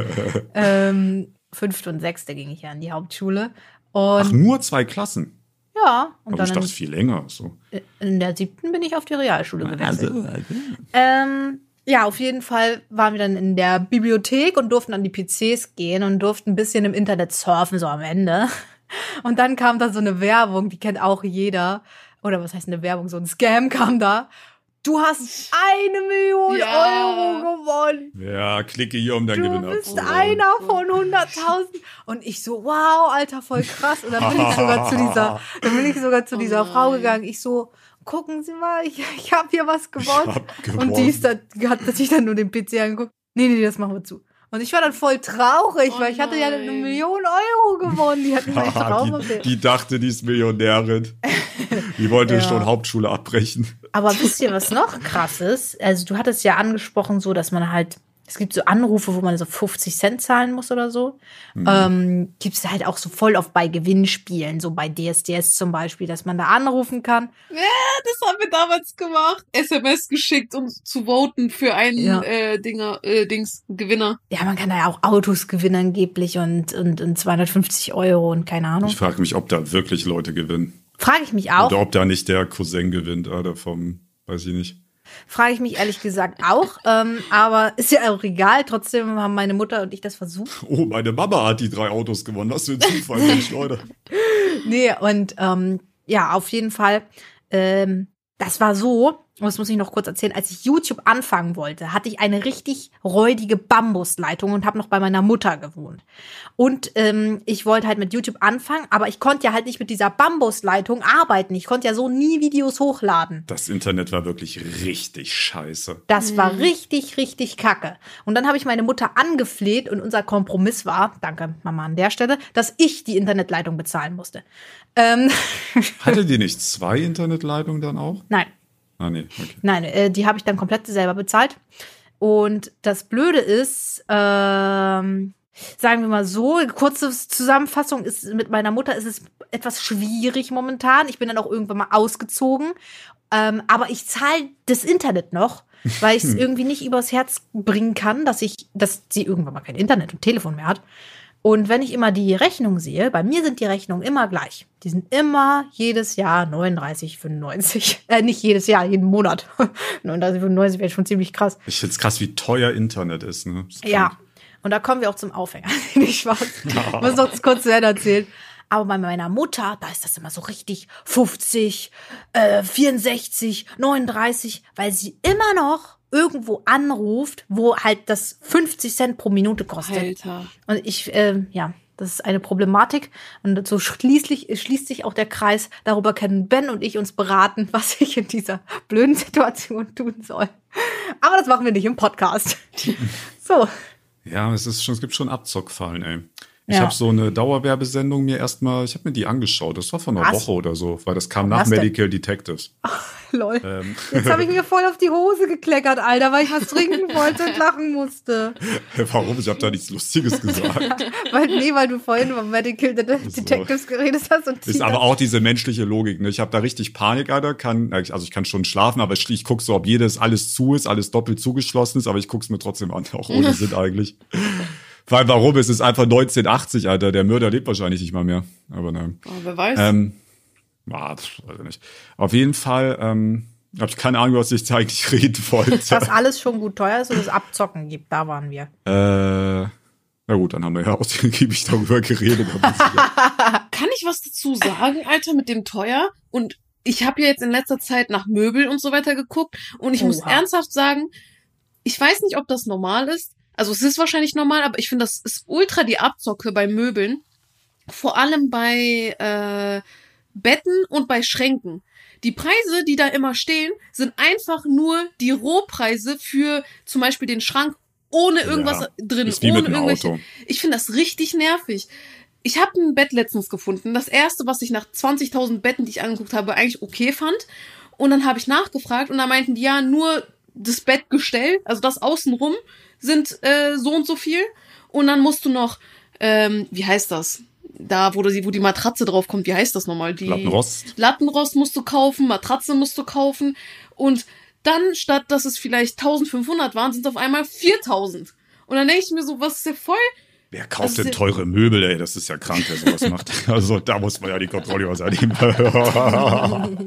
[laughs] ähm, fünfte und sechste ging ich ja in die Hauptschule. Ach, Und nur zwei Klassen. Ja, und Aber ich dann dachte viel länger. So. in, in der siebten bin ich auf die Realschule gewechselt. also. Ähm, ja, auf jeden Fall waren wir dann in der Bibliothek und durften an die PCs gehen und durften ein bisschen im Internet surfen, so am Ende. Und dann kam da so eine Werbung, die kennt auch jeder. Oder was heißt eine Werbung? So ein Scam kam da. Du hast eine Million Ja. Euro gewonnen. Ja, klicke hier, um deinen Du Gewinn bist abzuholen. einer von 100.000. Und ich so, wow, Alter, voll krass. Und dann bin ich sogar zu dieser, dann bin ich sogar zu Oh dieser Frau gegangen. Ich so, gucken Sie mal, ich, ich habe hier was gewonnen. hab Und die ist dann, hat sich dann nur den PC angeguckt. Nee, nee, das machen wir zu. Und ich war dann voll traurig, Oh weil ich hatte ja eine nein. Million Euro gewonnen. Die hatten [laughs] mich die, die dachte, die ist Millionärin. [laughs] Die wollte Ja. schon Hauptschule abbrechen. Aber wisst ihr, was noch krass ist? Also du hattest ja angesprochen, so dass man halt, es gibt so Anrufe, wo man so 50 Cent zahlen muss oder so. Ähm, Gibt es halt auch so voll oft bei Gewinnspielen, so bei DSDS zum Beispiel, dass man da anrufen kann. Das haben wir damals gemacht. SMS geschickt, um zu voten für einen Ja. äh, Dinger, äh, Dings, Gewinner. Ja, man kann da ja auch Autos gewinnen angeblich und, und, und 250 Euro und keine Ahnung. Ich frage mich, ob da wirklich Leute gewinnen. Frage ich mich auch. Oder ob da nicht der Cousin gewinnt, oder vom, weiß ich nicht. Frage ich mich ehrlich gesagt auch. Ähm, aber ist ja auch egal. Trotzdem haben meine Mutter und ich das versucht. Oh, meine Mama hat die drei Autos gewonnen. Was für ein Zufall, Mensch, Leute. [laughs] Nee, und ähm, ja, auf jeden Fall. Ähm, das war so, und das muss ich noch kurz erzählen, als ich YouTube anfangen wollte, hatte ich eine richtig räudige Bambusleitung und habe noch bei meiner Mutter gewohnt. Und ähm, ich wollte halt mit YouTube anfangen, aber ich konnte ja halt nicht mit dieser Bambusleitung arbeiten. Ich konnte ja so nie Videos hochladen. Das Internet war wirklich richtig scheiße. Das war richtig, richtig kacke. Und dann habe ich meine Mutter angefleht und unser Kompromiss war, danke Mama an der Stelle, dass ich die Internetleitung bezahlen musste. Ähm, [laughs] Hatte die nicht zwei Internetleitungen dann auch? nein, Ah, nee, okay. nein, äh, die habe ich dann komplett selber bezahlt. Und das Blöde ist, ähm, sagen wir mal so, kurze Zusammenfassung ist, mit meiner Mutter ist es etwas schwierig momentan. Ich bin dann auch irgendwann mal ausgezogen. Ähm, aber ich zahle das Internet noch, weil ich es irgendwie nicht übers Herz bringen kann, dass ich, dass sie irgendwann mal kein Internet und Telefon mehr hat. Und wenn ich immer die Rechnung sehe, bei mir sind die Rechnungen immer gleich. Die sind immer jedes Jahr 39,95. [laughs] Äh, nicht jedes Jahr, jeden Monat. [laughs] 39,95 wäre schon ziemlich krass. Ich find's krass, wie teuer Internet ist, ne? Ist Ja. krank. Und da kommen wir auch zum Aufhänger. [laughs] Nicht Spaß. Ich muss noch kurz zu Ende erzählen. Aber bei meiner Mutter, da ist das immer so richtig 50, äh, 64, 39, weil sie immer noch irgendwo anruft, wo halt das 50 Cent pro Minute kostet. Alter. Und ich, äh, ja, das ist eine Problematik. Und so schließlich schließt sich auch der Kreis. Darüber können Ben und ich uns beraten, [laughs] was ich in dieser blöden Situation tun soll. Aber das machen wir nicht im Podcast. [laughs] So. Ja, es ist schon, es gibt schon Abzockfallen, ey. Ich Ja. habe so eine Dauerwerbesendung mir erstmal, ich habe mir die angeschaut. Das war vor einer Was? Woche oder so, weil das kam nach Was denn? Medical Detectives. [laughs] Lol. Ähm, Jetzt habe ich mir voll auf die Hose gekleckert, Alter, weil ich was trinken [laughs] wollte und lachen musste. warum? Ich habe da nichts Lustiges [laughs] gesagt. Weil, nee, weil du vorhin über Medical Det Detectives geredet hast und Ist aber auch diese menschliche Logik. Ne? Ich habe da richtig Panik, Alter. Kann, also ich kann schon schlafen, aber ich, ich guck so, ob jedes alles zu ist, alles doppelt zugeschlossen ist, aber ich guck's mir trotzdem an, auch ohne Sinn eigentlich. Weil warum? Es ist einfach 1980, Alter. Der Mörder lebt wahrscheinlich nicht mal mehr. Aber nein. Oh, wer weiß. Ähm, ah, pf, weiß ich nicht. Auf jeden Fall ähm, habe ich keine Ahnung, was ich eigentlich [laughs] reden wollte. dass alles schon gut teuer ist und es Abzocken gibt. Da waren wir. Äh, na gut, dann haben wir ja ausgiebig darüber geredet. [laughs] Kann ich was dazu sagen, Alter, mit dem teuer? Und ich habe ja jetzt in letzter Zeit nach Möbel und so weiter geguckt und ich muss Oha. ernsthaft sagen, ich weiß nicht, ob das normal ist. Also es ist wahrscheinlich normal, aber ich finde, das ist ultra die Abzocke bei Möbeln. Vor allem bei äh, Betten und bei Schränken. Die Preise, die da immer stehen, sind einfach nur die Rohpreise für zum Beispiel den Schrank ohne irgendwas Ja, drin, ist wie ohne mit irgendwelche. Auto. Ich finde das richtig nervig. Ich habe ein Bett letztens gefunden. Das erste, was ich nach 20.000 Betten, die ich angeguckt habe, eigentlich okay fand. Und dann habe ich nachgefragt und da meinten die ja nur das Bettgestell, also das außenrum, sind äh, so und so viel. Und dann musst du noch, ähm, wie heißt das? Da, wo, die, wo die Matratze drauf kommt, wie heißt das nochmal? Die Lattenrost. Lattenrost musst du kaufen, Matratze musst du kaufen. Und dann, statt dass es vielleicht 1500 waren, sind es auf einmal 4000. Und dann denke ich mir so, was ist ja voll Wer kauft denn teure Möbel, ey? Das ist ja krank, wer sowas macht. [laughs] Also da muss man ja die Kontrolle übernehmen. [laughs]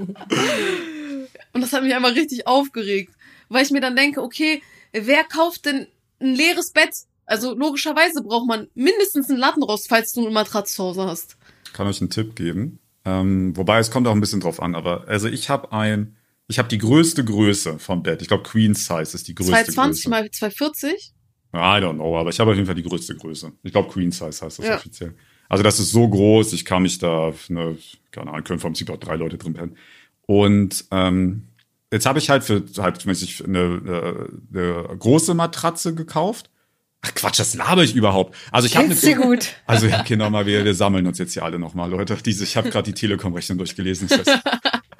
Und das hat mich einmal richtig aufgeregt, weil ich mir dann denke, okay, wer kauft denn ein leeres Bett? Also logischerweise braucht man mindestens einen Lattenrost, falls du eine Matratze zu Hause hast. Kann euch einen Tipp geben. Ähm, wobei es kommt auch ein bisschen drauf an. Aber also ich habe ein, ich habe die größte Größe vom Bett. Ich glaube Queen Size ist die größte 220 Größe. mal 240? I don't know, aber ich habe auf jeden Fall die größte Größe. Ich glaube Queen Size heißt das Ja. offiziell. Also das ist so groß, ich kann mich da, ne, keine Ahnung, können vom Prinzip auch drei Leute drin pennen. Und ähm, jetzt habe ich halt für halt mäßig eine, äh, eine große Matratze gekauft. Ach Quatsch, das laber ich überhaupt. Also ich habe dir gut? Also ja, genau mal, wir, wir sammeln uns jetzt hier alle nochmal, Leute. Diese, ich habe gerade die Telekom-Rechnung durchgelesen. Das heißt,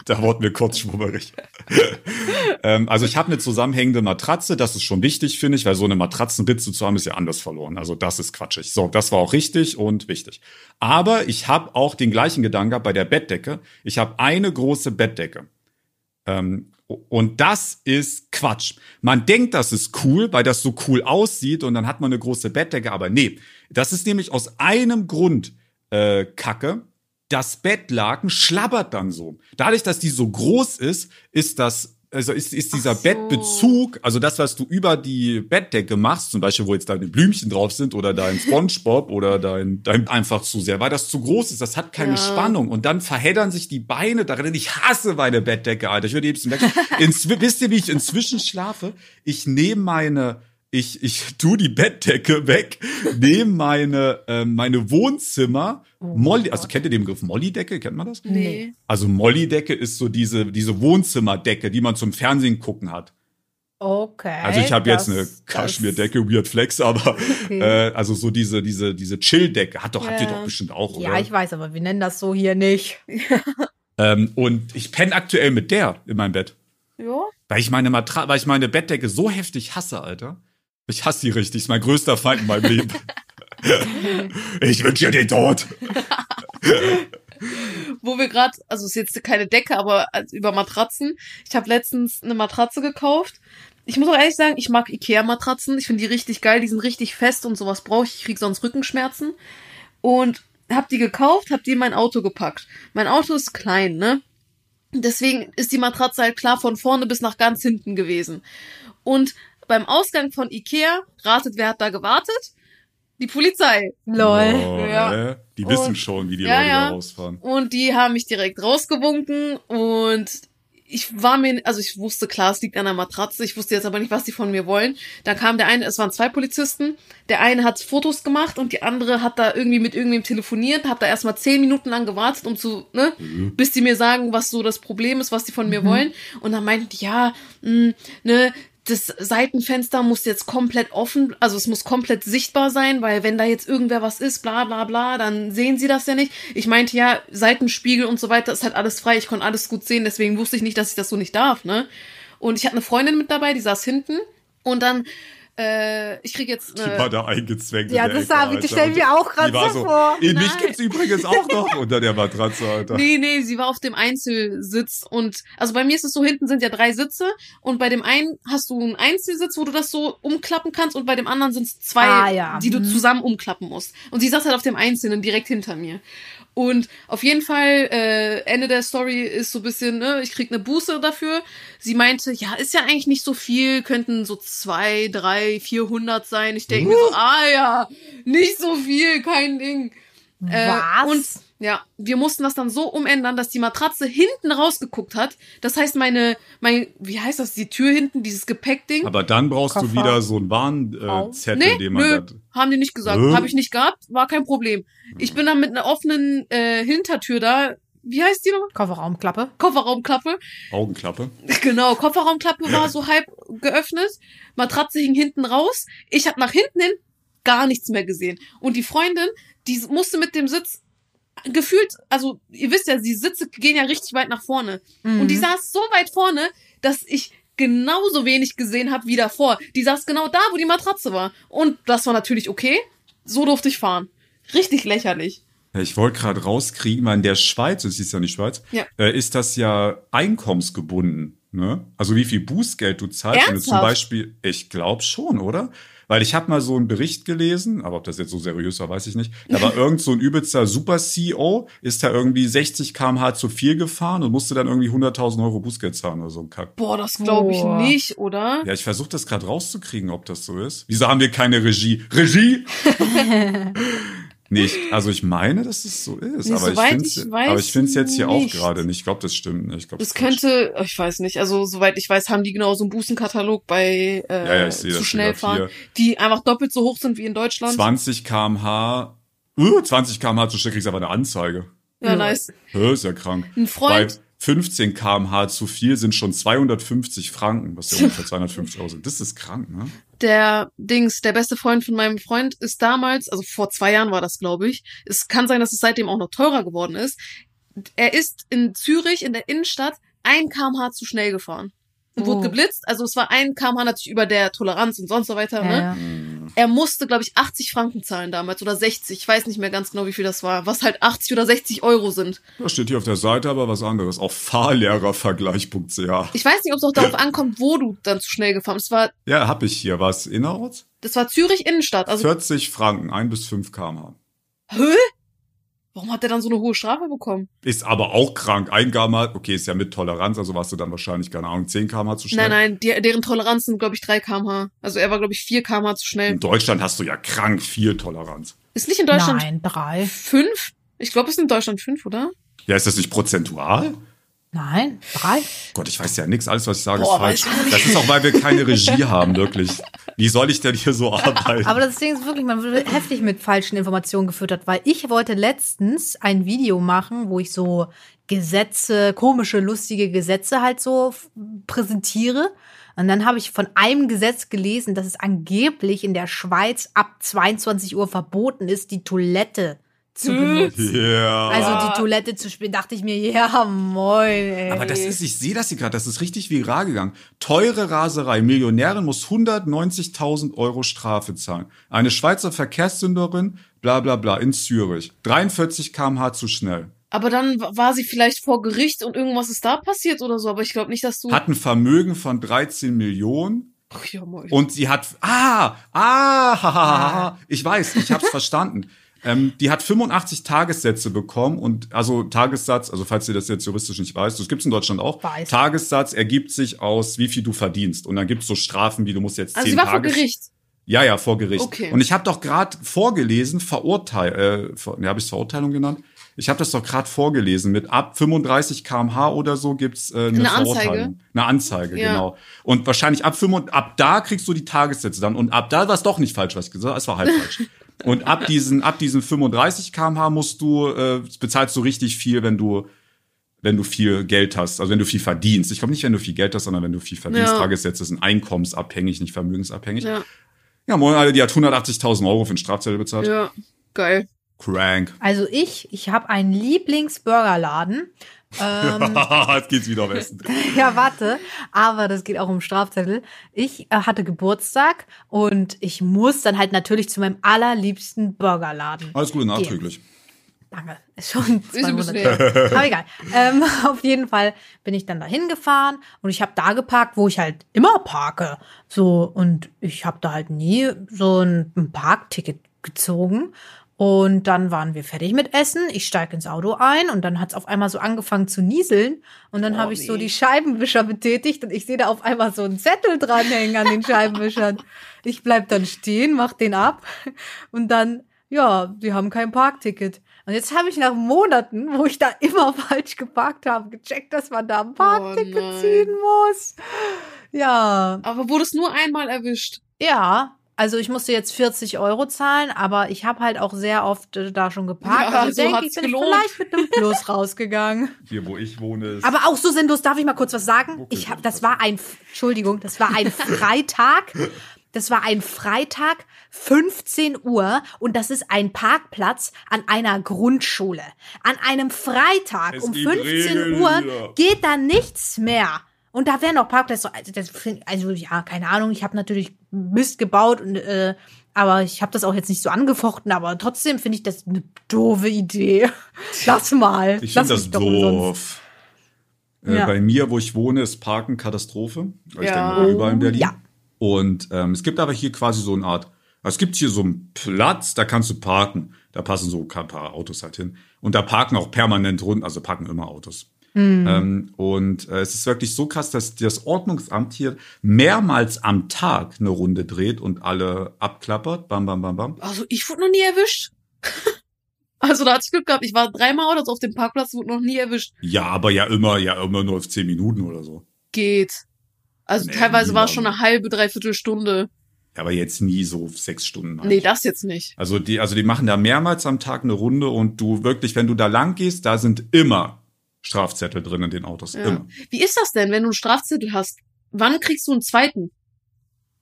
da wurden wir kurz schwummerig. [laughs] ähm, also ich habe eine zusammenhängende Matratze, das ist schon wichtig, finde ich, weil so eine Matratzenritze zu haben, ist ja anders verloren. Also das ist quatschig. So, das war auch richtig und wichtig. Aber ich habe auch den gleichen Gedanken gehabt bei der Bettdecke. Ich habe eine große Bettdecke. Ähm, und das ist Quatsch. Man denkt, das ist cool, weil das so cool aussieht und dann hat man eine große Bettdecke, aber nee, das ist nämlich aus einem Grund äh, Kacke. Das Bettlaken schlabbert dann so. Dadurch, dass die so groß ist, ist das also ist, ist dieser so. Bettbezug, also das, was du über die Bettdecke machst, zum Beispiel, wo jetzt deine Blümchen drauf sind oder dein [laughs] Spongebob oder dein, dein einfach zu sehr, weil das zu groß ist, das hat keine Ja. Spannung und dann verheddern sich die Beine darin. Ich hasse meine Bettdecke, Alter. Ich würde liebsten [laughs] weg. Wisst ihr, wie ich inzwischen schlafe? Ich nehme meine ich, ich tu die Bettdecke weg, nehme meine, äh, meine Wohnzimmer, Molly, also kennt ihr den Begriff Mollydecke? Kennt man das? Nee. Also Mollydecke ist so diese, diese Wohnzimmerdecke, die man zum Fernsehen gucken hat. Okay. Also ich habe jetzt eine Kaschmirdecke, Weird Flex, aber Okay. äh, also so diese, diese, diese Chill-Decke. Hat doch, habt ihr Ja. doch bestimmt auch, oder? Ja, ich weiß, aber wir nennen das so hier nicht. [laughs] ähm, und ich penne aktuell mit der in meinem Bett. Ja. Weil ich meine Matra weil ich meine Bettdecke so heftig hasse, Alter. Ich hasse die richtig. Ist mein größter Feind in meinem Leben. [laughs] ich wünsche dir den Tod. [laughs] Wo wir gerade, also ist jetzt keine Decke, aber als- über Matratzen. Ich habe letztens eine Matratze gekauft. Ich muss auch ehrlich sagen, ich mag Ikea-Matratzen. Ich finde die richtig geil. Die sind richtig fest und sowas brauche ich. Ich krieg sonst Rückenschmerzen. Und hab die gekauft, hab die in mein Auto gepackt. Mein Auto ist klein, ne? Deswegen ist die Matratze halt klar von vorne bis nach ganz hinten gewesen. Und beim Ausgang von Ikea, ratet, wer hat da gewartet? Die Polizei. Lol. Oh, Ja. äh, Die wissen Und- schon, wie die ja, Leute ja. da rausfahren. Und die haben mich direkt rausgewunken und ich war mir, also ich wusste klar, es liegt an der Matratze. Ich wusste jetzt aber nicht, was die von mir wollen. Dann kam der eine, es waren zwei Polizisten. Der eine hat Fotos gemacht und die andere hat da irgendwie mit irgendwem telefoniert, hat da erstmal zehn Minuten lang gewartet, um zu, ne, Mhm. bis die mir sagen, was so das Problem ist, was die von mir wollen. Und dann meinten die, ja, mh, ne, das Seitenfenster muss jetzt komplett offen, also es muss komplett sichtbar sein, weil wenn da jetzt irgendwer was ist, bla bla bla, dann sehen sie das ja nicht. Ich meinte ja, Seitenspiegel und so weiter ist halt alles frei, ich konnte alles gut sehen, deswegen wusste ich nicht, dass ich das so nicht darf, ne? Und ich hatte eine Freundin mit dabei, die saß hinten und dann, äh, ich krieg jetzt Die eine, war da eingezwängt. Ja, das Ecke, hab ich- Alter. stell mir auch Die war so vor. In mich Nein. gibt's übrigens auch noch [laughs] unter der Matratze, Alter. Nee, nee, sie war auf dem Einzelsitz und also bei mir ist es so, hinten sind ja drei Sitze und bei dem einen hast du einen Einzelsitz, wo du das so umklappen kannst und bei dem anderen sind es zwei, Ah, ja. die du Mhm. zusammen umklappen musst. Und sie saß halt auf dem Einzelnen direkt hinter mir. Und auf jeden Fall, äh, Ende der Story ist so ein bisschen, ne, ich krieg eine Buße dafür. Sie meinte, ja, ist ja eigentlich nicht so viel, könnten so zwei, drei, vierhundert sein. Ich denke mir so, ah ja, nicht so viel, kein Ding. Äh, Was? Und ja, wir mussten das dann so umändern, dass die Matratze hinten rausgeguckt hat. Das heißt, meine, mein, wie heißt das, die Tür hinten, dieses Gepäckding. Aber dann brauchst du Koffer. wieder so einen Warnzettel, nee, den man nö, da. haben die nicht gesagt. Hä? Habe ich nicht gehabt, war kein Problem. Ich bin dann mit einer offenen äh, Hintertür da. Wie heißt die nochmal? Kofferraumklappe. Kofferraumklappe. Augenklappe. [laughs] Genau, Kofferraumklappe war so halb geöffnet. Matratze hing hinten raus. Ich habe nach hinten hin gar nichts mehr gesehen. Und die Freundin, die musste mit dem Sitz gefühlt, also ihr wisst ja, die Sitze gehen ja richtig weit nach vorne. Mhm. Und die saß so weit vorne, dass ich genauso wenig gesehen habe wie davor. Die saß genau da, wo die Matratze war. Und das war natürlich okay. So durfte ich fahren. Richtig lächerlich. Ich wollte gerade rauskriegen, weil in der Schweiz, das ist ja nicht Schweiz, Ja. äh, ist das ja einkommensgebunden. Ne? Also wie viel Bußgeld du zahlst, wenn du zum Ernsthaft? Beispiel, ich glaube schon, oder? Weil ich habe mal so einen Bericht gelesen, aber ob das jetzt so seriös war, weiß ich nicht. Da war irgend so ein übelster Super-CEO, ist da irgendwie 60 km/h zu viel gefahren und musste dann irgendwie 100.000 Euro Bußgeld zahlen oder so ein Kack. Boah, das glaube ich nicht, oder? Ja, ich versuche das gerade rauszukriegen, ob das so ist. Wieso haben wir keine Regie? Regie? [laughs] nicht. Also ich meine, dass es so ist, Nee, aber ich finde ich es weiß aber ich find's jetzt hier auch nicht. gerade nicht. Ich glaube, das stimmt nicht. Ich glaub, Es ist Quatsch. könnte, ich weiß nicht, also soweit ich weiß, haben die genau so einen Bußenkatalog bei äh, Ja, ja, ich zu das schnell fahren, die einfach doppelt so hoch sind wie in Deutschland. 20 km/h. Uh, 20 km/h zu schnell kriegst du aber eine Anzeige. Ja, nice. Hä, ist ja krank. Ein Freund, Bei 15 km/h zu viel sind schon 250 Franken, was ja ungefähr 250 Euro sind. Das ist krank, ne? der Dings, der beste Freund von meinem Freund ist damals, also vor zwei Jahren war das, glaube ich. Es kann sein, dass es seitdem auch noch teurer geworden ist. Er ist in Zürich in der Innenstadt ein kmh zu schnell gefahren. Und Oh. wurde geblitzt. Also es war ein kmh natürlich über der Toleranz und sonst so weiter. Ja, ne? ja. Er musste, glaube ich, 80 Franken zahlen damals oder 60. Ich weiß nicht mehr ganz genau, wie viel das war. Was halt 80 oder 60 Euro sind. Da steht hier auf der Seite aber was anderes. Auf fahrlehrervergleich.ch. Ich weiß nicht, ob es auch darauf ankommt, wo du dann zu schnell gefahren bist. Das war, Ja, hab ich hier. Was innerorts? das war Zürich Innenstadt. Also, 40 Franken, ein bis fünf km/h. hä? Warum hat der dann so eine hohe Strafe bekommen? Ist aber auch krank. Ein km/h, okay, ist ja mit Toleranz, also warst du dann wahrscheinlich, keine Ahnung, 10 km/h zu schnell. Nein, nein, die, deren Toleranz sind, glaube ich, 3 kmh. Also er war, glaube ich, 4 kmh zu schnell. In Deutschland hast du ja krank viel Toleranz. Ist nicht in Deutschland Nein, drei. 5? Ich glaube, es ist in Deutschland 5, oder? Ja, ist das nicht prozentual? Nein, drei. Gott, ich weiß ja nichts. Alles, was ich sage, Boah, ist falsch. Das ist auch, weil wir keine Regie haben, wirklich. Wie soll ich denn hier so arbeiten? Aber das Ding ist wirklich, man wird heftig mit falschen Informationen gefüttert, weil ich wollte letztens ein Video machen, wo ich so Gesetze, komische, lustige Gesetze halt so präsentiere. Und dann habe ich von einem Gesetz gelesen, dass es angeblich in der Schweiz ab 22 Uhr verboten ist, die Toilette zu benutzen. ja. Also die Toilette zu spielen, dachte ich mir, ja, moin, ey. aber das ist, ich sehe das hier gerade, das ist richtig viral gegangen. Teure Raserei. Millionärin muss 190.000 Euro Strafe zahlen. Eine Schweizer Verkehrssünderin, bla bla bla, in Zürich. 43 km/h zu schnell. Aber dann war sie vielleicht vor Gericht und irgendwas ist da passiert oder so. Aber ich glaube nicht, dass du. Hat ein Vermögen von 13 Millionen. Ach, ja, moin. Und sie hat, ah, ah, ha, ha, ha, ha. ich weiß, ich hab's [laughs] verstanden. Ähm, die hat 85 Tagessätze bekommen und also Tagessatz, also falls ihr das jetzt juristisch nicht weißt, das gibt's in Deutschland auch. Weiß. Tagessatz ergibt sich aus, wie viel du verdienst und dann gibt's so Strafen, wie du musst jetzt also zehn sie war vor Tages Gericht. Ja, ja, vor Gericht. Okay. Und ich habe doch gerade vorgelesen, verurteilt, äh, ver, ja, habe ich Verurteilung genannt? Ich habe das doch gerade vorgelesen. Mit ab 35 km/h oder so gibt's äh, eine, Eine Anzeige? Verurteilung. Eine Anzeige, Ja. genau. Und wahrscheinlich ab 5, ab da kriegst du die Tagessätze dann. Und ab da war es doch nicht falsch, was ich gesagt habe. Es war halb falsch. [laughs] Und ab diesen, ab diesen 35 km/h musst du, äh, bezahlst du richtig viel, wenn du wenn du viel Geld hast, also wenn du viel verdienst. Ich glaube nicht, wenn du viel Geld hast, sondern wenn du viel verdienst. Ja. Tagessätze sind einkommensabhängig, nicht vermögensabhängig. Ja, Ja, moin, alle, die hat 180.000 Euro für einen Strafzettel bezahlt. ja, geil. Crank. Also ich, ich habe einen Lieblingsburgerladen. Ähm, [laughs] Jetzt geht's wieder am besten. [laughs] ja, warte, aber das geht auch um Strafzettel. Ich äh, hatte Geburtstag und ich muss dann halt natürlich zu meinem allerliebsten Burgerladen. Alles Gute nachträglich. Danke, ist schon zwei Monate. Aber egal. Ähm, [laughs] auf jeden Fall bin ich dann dahin gefahren und ich habe da geparkt, wo ich halt immer parke. So und ich habe da halt nie so ein, ein Parkticket gezogen. Und dann waren wir fertig mit Essen. Ich steige ins Auto ein und dann hat's auf einmal so angefangen zu nieseln. Und dann Oh, habe ich so nee. die Scheibenwischer betätigt und ich sehe da auf einmal so einen Zettel dranhängen an den Scheibenwischern. Ich bleib dann stehen, mach den ab und dann, ja, sie haben kein Parkticket. Und jetzt habe ich nach Monaten, wo ich da immer [laughs] falsch geparkt habe, gecheckt, dass man da ein Parkticket Oh ziehen muss. Ja, Aber wurdest nur einmal erwischt. ja. Also ich musste jetzt 40 Euro zahlen, aber ich habe halt auch sehr oft äh, da schon geparkt. Ja, also so denke hat's ich, bin gelohnt. vielleicht mit einem [laughs] Plus rausgegangen. Hier, wo ich wohne, ist. Aber auch so sinnlos, darf ich mal kurz was sagen? Okay, Ich hab, das war ein, Entschuldigung, das war ein Freitag. Das war ein Freitag, 15 Uhr, und das ist ein Parkplatz an einer Grundschule. An einem Freitag Es um gibt 15 Regeln Uhr geht da nichts mehr. Und da wären noch Parkplätze. Also, das, find- also ja, keine Ahnung. Ich habe natürlich Mist gebaut und äh, aber ich habe das auch jetzt nicht so angefochten. Aber trotzdem finde ich das eine doofe Idee. [laughs] Lass mal. ich Lass finde das doof. Äh, Ja. Bei mir, wo ich wohne, ist Parken Katastrophe. Ich Ja. denke, überall in Berlin. Ja. Und ähm, es gibt aber hier quasi so eine Art, also es gibt hier so einen Platz, da kannst du parken. Da passen so ein paar Autos halt hin. Und da parken auch permanent Runden, also parken immer Autos. Ähm, und äh, es ist wirklich so krass, dass das Ordnungsamt hier mehrmals am Tag eine Runde dreht und alle abklappert. Bam, bam, bam, bam. Also ich wurde noch nie erwischt. [laughs] also da hatte ich Glück gehabt. Ich war dreimal oder so auf dem Parkplatz, wurde noch nie erwischt. Ja, aber ja immer, ja immer nur auf zehn Minuten oder so. Geht. Also Nee, teilweise war es schon eine halbe, dreiviertel Stunde. Ja, aber jetzt nie so sechs Stunden. meine Nee, das jetzt nicht. Also die, also die machen da mehrmals am Tag eine Runde und du wirklich, wenn du da lang gehst, da sind immer Strafzettel drin in den Autos. Ja. Immer. Wie ist das denn, wenn du einen Strafzettel hast? Wann kriegst du einen zweiten?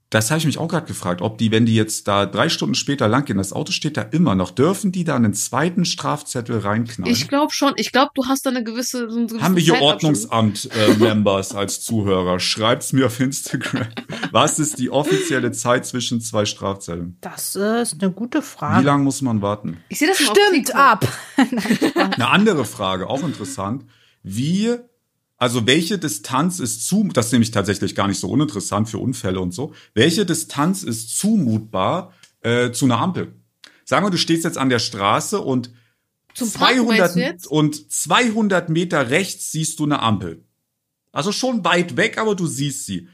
Das habe ich mich auch gerade gefragt, ob die, wenn die jetzt da drei Stunden später lang gehen, das Auto steht da immer noch, dürfen die da einen zweiten Strafzettel reinknallen? Ich glaube schon. Ich glaube, du hast da eine gewisse. So gewissen Haben wir hier. Ordnungsamt-Members [laughs] als Zuhörer? Schreibt's mir auf Instagram. Was ist die offizielle Zeit zwischen zwei Strafzetteln? Das äh, ist eine gute Wie Frage. lange muss man warten? Ich sehe das Stimmt ab. Eine andere Frage, auch interessant. Wie, also welche Distanz ist zu, das ist nämlich tatsächlich gar nicht so uninteressant für Unfälle und so. Welche Distanz ist zumutbar äh, zu einer Ampel? Sagen wir, du stehst jetzt an der Straße und Zum Parken und 200 Meter rechts siehst du eine Ampel. Also schon weit weg, aber du siehst sie.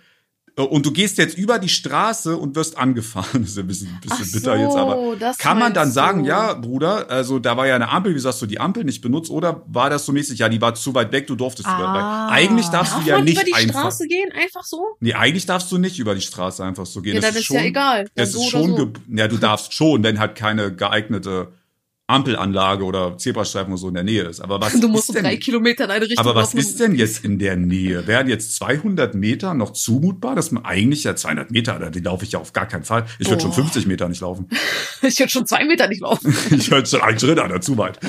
Äh, Und du gehst jetzt über die Straße und wirst angefahren. [laughs] Das ist ein bisschen, bisschen Ach bitter so, jetzt, aber das kann man dann sagen, du. ja, Bruder, also da war ja eine Ampel, wieso hast du die Ampel nicht benutzt? Oder war das so mäßig, ja, die war zu weit weg, du durftest zu weit Ah. weg. Eigentlich darfst Darf du ja nicht über die einfach. Straße gehen? Einfach so? Nee, eigentlich darfst du nicht über die Straße einfach so gehen. Ja, das dann ist ja egal. Das so ist schon, so. ja, du darfst schon, wenn halt keine geeignete Ampelanlage oder Zebrastreifen oder so in der Nähe ist. Aber was [laughs] Du musst ist denn, drei Kilometer in eine Richtung aber was ist denn jetzt [laughs] in der Nähe? Wären jetzt 200 Meter noch zumutbar? Dass man eigentlich ja 200 Meter, da- die laufe ich ja auf gar keinen Fall. Ich würde schon Boah. 50 Meter nicht laufen. [laughs] Ich würde schon zwei Meter nicht laufen. Ich würde schon einen Schritt dazu weit.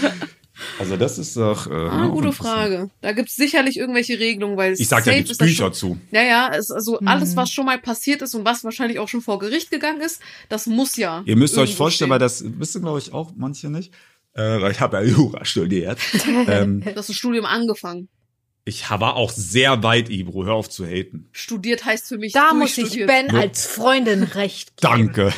Also das ist doch. Äh, Ah, auch gute. Frage. Da gibt's sicherlich irgendwelche Regelungen, weil Ich sag, da gibt's das Bücher schon, zu. Ja, ja, es, also Mhm. alles, was schon mal passiert ist und was wahrscheinlich auch schon vor Gericht gegangen ist, das muss ja. Ihr müsst euch vorstellen, stehen. weil das wissen, glaube ich, auch manche nicht. Äh, weil ich habe ja [laughs] Jura studiert. [laughs] ähm, Du hast das Studium angefangen. ich war auch sehr weit, Ibro. Hör auf zu haten. Studiert heißt für mich Da muss ich. Ben Ja. als Freundin recht geben. Danke.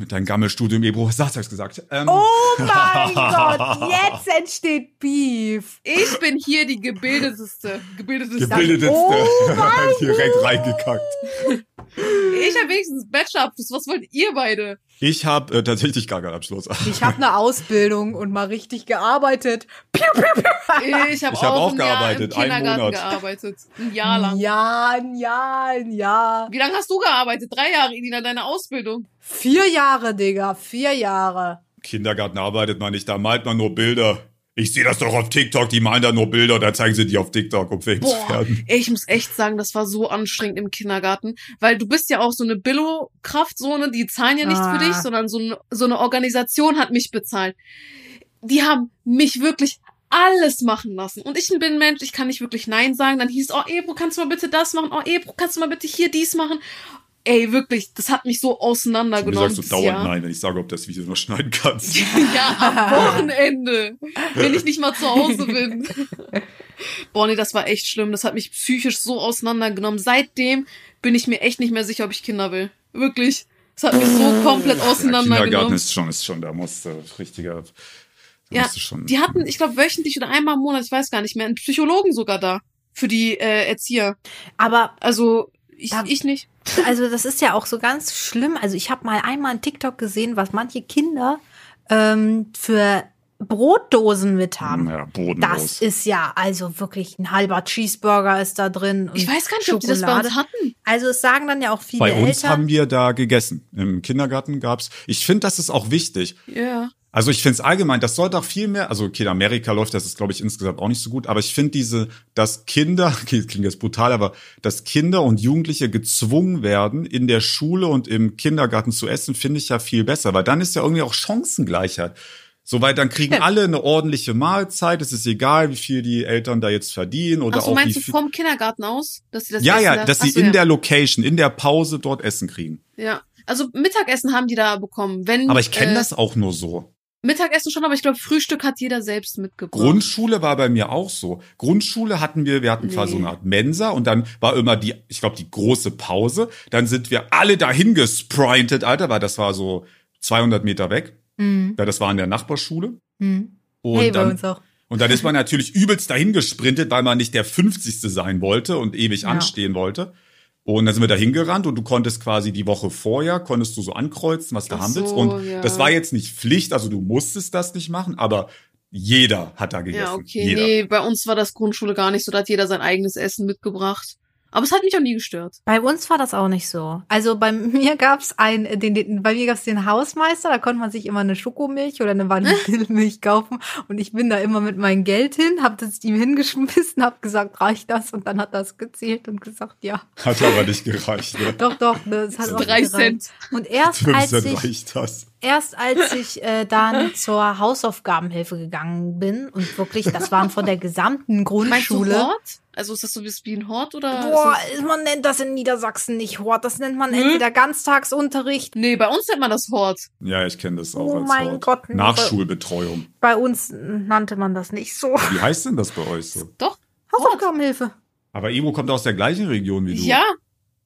Mit deinem Gammelstudium, Ebro, was hast du gesagt? Ähm, Oh [laughs] mein Gott, jetzt entsteht Beef. Ich bin hier die gebildeteste. Gebildeteste. gebildeteste. Oh [laughs] mein Direkt reingekackt. Ich habe wenigstens Bachelorabschluss. Was wollt ihr beide? Ich habe äh, tatsächlich gar keinen Abschluss. Ich habe eine Ausbildung und mal richtig gearbeitet. Piu, piu, piu. Ich habe hab auch, auch ein Jahr gearbeitet, im einen Kindergarten Monat. gearbeitet. Ein Jahr lang. Ein Jahr, ein Jahr, ein Jahr. Wie lange hast du gearbeitet? Drei Jahre, Edina, deine Ausbildung. Vier Jahre, Digga, vier Jahre. Kindergarten arbeitet man nicht, da malt man nur Bilder. Ich sehe das doch auf TikTok, die malen da nur Bilder, da zeigen sie die auf TikTok, um fame zu Boah, werden. ey, ich muss echt sagen, das war so anstrengend im Kindergarten, weil du bist ja auch so eine Billo-Kraft, so ne, die zahlen ja nichts Ah. für dich, sondern so eine, so eine Organisation hat mich bezahlt. Die haben mich wirklich alles machen lassen. Und ich bin ein Mensch, ich kann nicht wirklich Nein sagen. Dann hieß, oh Ebro, kannst du mal bitte das machen? Oh Ebro, kannst du mal bitte hier dies machen? Ey, wirklich, das hat mich so Du auseinandergenommen. sagst du dieses dauernd Jahr. nein, wenn ich sage, ob das Video noch schneiden kannst. [laughs] Ja, am [laughs] Wochenende, wenn ich nicht mal zu Hause [laughs] bin. Boah, nee, das war echt schlimm. Das hat mich psychisch so auseinandergenommen. Seitdem bin ich mir echt nicht mehr sicher, ob ich Kinder will. Wirklich. Das hat mich so komplett Ja, Kindergarten auseinandergenommen. ist schon, ist schon, da musst du richtiger, da Ja, musst du schon. Die hatten, ich glaube, wöchentlich oder einmal im Monat, ich weiß gar nicht mehr, einen Psychologen sogar da. Für die äh, Erzieher. Aber Also, ich, Da- ich nicht. [laughs] also das ist ja auch so ganz schlimm. Also ich habe mal einmal ein TikTok gesehen, was manche Kinder ähm, für Brotdosen mit haben. ja. Das ist ja also wirklich ein halber Cheeseburger ist da drin. Und Ich weiß gar nicht, ob die das bei Schokolade. uns hatten. Also es sagen dann ja auch viele Bei uns Eltern. haben wir da gegessen. Im Kindergarten gab's. Ich finde, das ist auch wichtig. Ja. Also ich finde es allgemein, das sollte auch viel mehr, also okay, in Amerika läuft das, ist glaube ich insgesamt auch nicht so gut, aber ich finde diese, dass Kinder, [laughs] okay, das klingt jetzt brutal, aber dass Kinder und Jugendliche gezwungen werden, in der Schule und im Kindergarten zu essen, finde ich ja viel besser, weil dann ist ja irgendwie auch Chancengleichheit. So, weil dann kriegen Ja. alle eine ordentliche Mahlzeit, es ist egal, wie viel die Eltern da jetzt verdienen oder Achso, auch meinst wie du vom Kindergarten aus? Dass sie das Ja, Essen ja, da- dass sie Achso, in ja. der Location, in der Pause dort Essen kriegen. Ja. Also Mittagessen haben die da bekommen. Wenn, Aber ich kenne äh, das auch nur so. Mittagessen schon, aber ich glaube, Frühstück hat jeder selbst mitgebracht. Grundschule war bei mir auch so. Grundschule hatten wir, wir hatten quasi so Nee. eine Art Mensa und dann war immer die, ich glaube, die große Pause. Dann sind wir alle dahin gesprintet, Alter, weil das war so 200 Meter weg. Mhm. Ja, das war in der Nachbarschule. Mhm. Und, Hey, bei dann, uns auch. und dann ist man natürlich übelst dahin gesprintet, weil man nicht der 50. sein wollte und ewig Ja. anstehen wollte. Und dann sind wir dahin gerannt und du konntest quasi die Woche vorher, konntest du so ankreuzen, was du Ach haben willst. so, Und ja. das war jetzt nicht Pflicht, also du musstest das nicht machen, aber jeder hat da gegessen. Ja, okay. Jeder. Nee, bei uns war das Grundschule gar nicht so, da hat jeder sein eigenes Essen mitgebracht. Aber es hat mich auch nie gestört. Bei uns war das auch nicht so. Also bei [laughs] mir gab's ein, den, den, bei mir gab's den Hausmeister, da konnte man sich immer eine Schokomilch oder eine Vanillemilch [laughs] kaufen. Und ich bin da immer mit meinem Geld hin, hab das ihm hingeschmissen, hab gesagt, reicht das? Und dann hat das gezählt und gesagt, ja. Hat aber nicht gereicht. Ne? Doch, doch, das hat auch Drei gereicht. Cent. Und erst Fünf als Cent ich, reicht das. erst als ich äh, dann [laughs] zur Hausaufgabenhilfe gegangen bin und wirklich, das waren von der gesamten Meinst du Grundschule. Hort? Also ist das so wie ein Hort oder? Boah, ist das, man nennt das in Niedersachsen nicht Hort, das nennt man Hm? entweder Ganztagsunterricht. nee, bei uns nennt man das Hort. Ja, ich kenne das auch Oh als mein Wort. Gott, Nachschulbetreuung. Bei uns nannte man das nicht so. Wie heißt denn das bei euch so? Doch. Hausaufgabenhilfe. Aber Ivo kommt aus der gleichen Region wie du. Ja.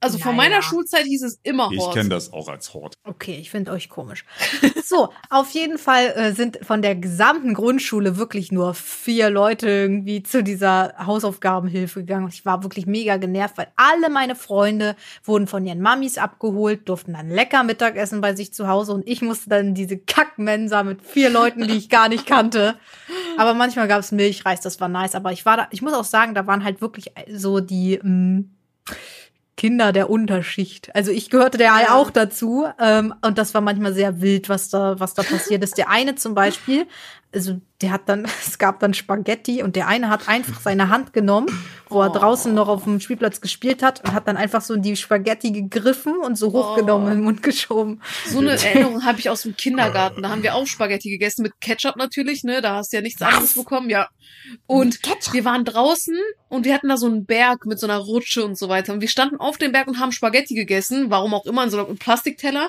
Also von Naja. meiner Schulzeit hieß es immer Ich Hort. kenne das auch als Hort. Okay, ich finde euch komisch. [laughs] So, auf jeden Fall äh, sind von der gesamten Grundschule wirklich nur vier Leute irgendwie zu dieser Hausaufgabenhilfe gegangen. Und ich war wirklich mega genervt, weil alle meine Freunde wurden von ihren Mamis abgeholt, durften dann lecker Mittagessen bei sich zu Hause und ich musste dann diese Kackmensa mit vier Leuten, die ich gar nicht kannte. Aber manchmal gab es Milchreis, das war nice. Aber ich war da, ich muss auch sagen, da waren halt wirklich so die mh, Kinder der Unterschicht. Also ich gehörte der Ja. auch dazu ähm, und das war manchmal sehr wild, was da was da passiert ist. Der eine zum Beispiel, also der hat dann, [laughs] es gab dann Spaghetti und der eine hat einfach seine Hand genommen, wo er Oh. draußen noch auf dem Spielplatz gespielt hat und hat dann einfach so in die Spaghetti gegriffen und so hochgenommen Oh. in den Mund geschoben. So eine Erinnerung habe ich aus dem Kindergarten. Da haben wir auch Spaghetti gegessen mit Ketchup natürlich, ne? Da hast du ja nichts anderes bekommen, ja. Und wir waren draußen und wir hatten da so einen Berg mit so einer Rutsche und so weiter. Und wir standen auf dem Berg und haben Spaghetti gegessen, warum auch immer, in so einem Plastikteller.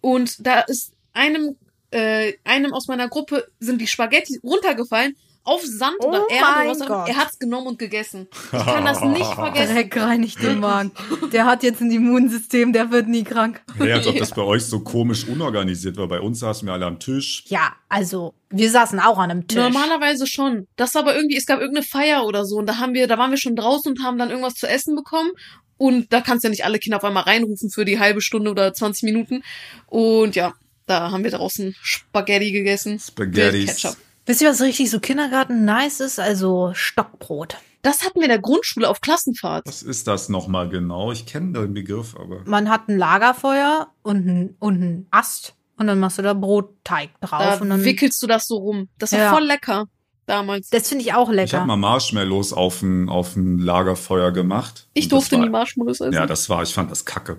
Und da ist einem, äh, einem aus meiner Gruppe sind die Spaghetti runtergefallen auf Sand Oh oder Erde. mein oder was auch immer. Gott. Er hat's genommen und gegessen. Ich kann das nicht [laughs] vergessen. Dreck reinigt den Magen. Der hat jetzt ein Immunsystem, der wird nie krank. Ja, als ob das bei euch so komisch unorganisiert war. Bei uns saßen wir alle am Tisch. Ja, also, wir saßen auch an einem Tisch. Normalerweise schon. Das war aber irgendwie, es gab irgendeine Feier oder so und da haben wir, da waren wir schon draußen und haben dann irgendwas zu essen bekommen. Und da kannst du ja nicht alle Kinder auf einmal reinrufen für die halbe Stunde oder 20 Minuten. Und ja, da haben wir draußen Spaghetti gegessen. Ketchup. Wisst ihr, was richtig so Kindergarten nice ist? Also Stockbrot. Das hatten wir in der Grundschule auf Klassenfahrt. Was ist das nochmal genau? Ich kenne den Begriff, aber. Man hat ein Lagerfeuer und ein, und ein Ast und dann machst du da Brotteig drauf. Da und dann, wickelst du das so rum. Das war Ja. voll lecker damals. das finde ich auch Ich lecker. habe mal Marshmallows auf ein, auf ein Lagerfeuer gemacht. Ich durfte war, nie Marshmallows essen. Ja, das war, ich fand das kacke.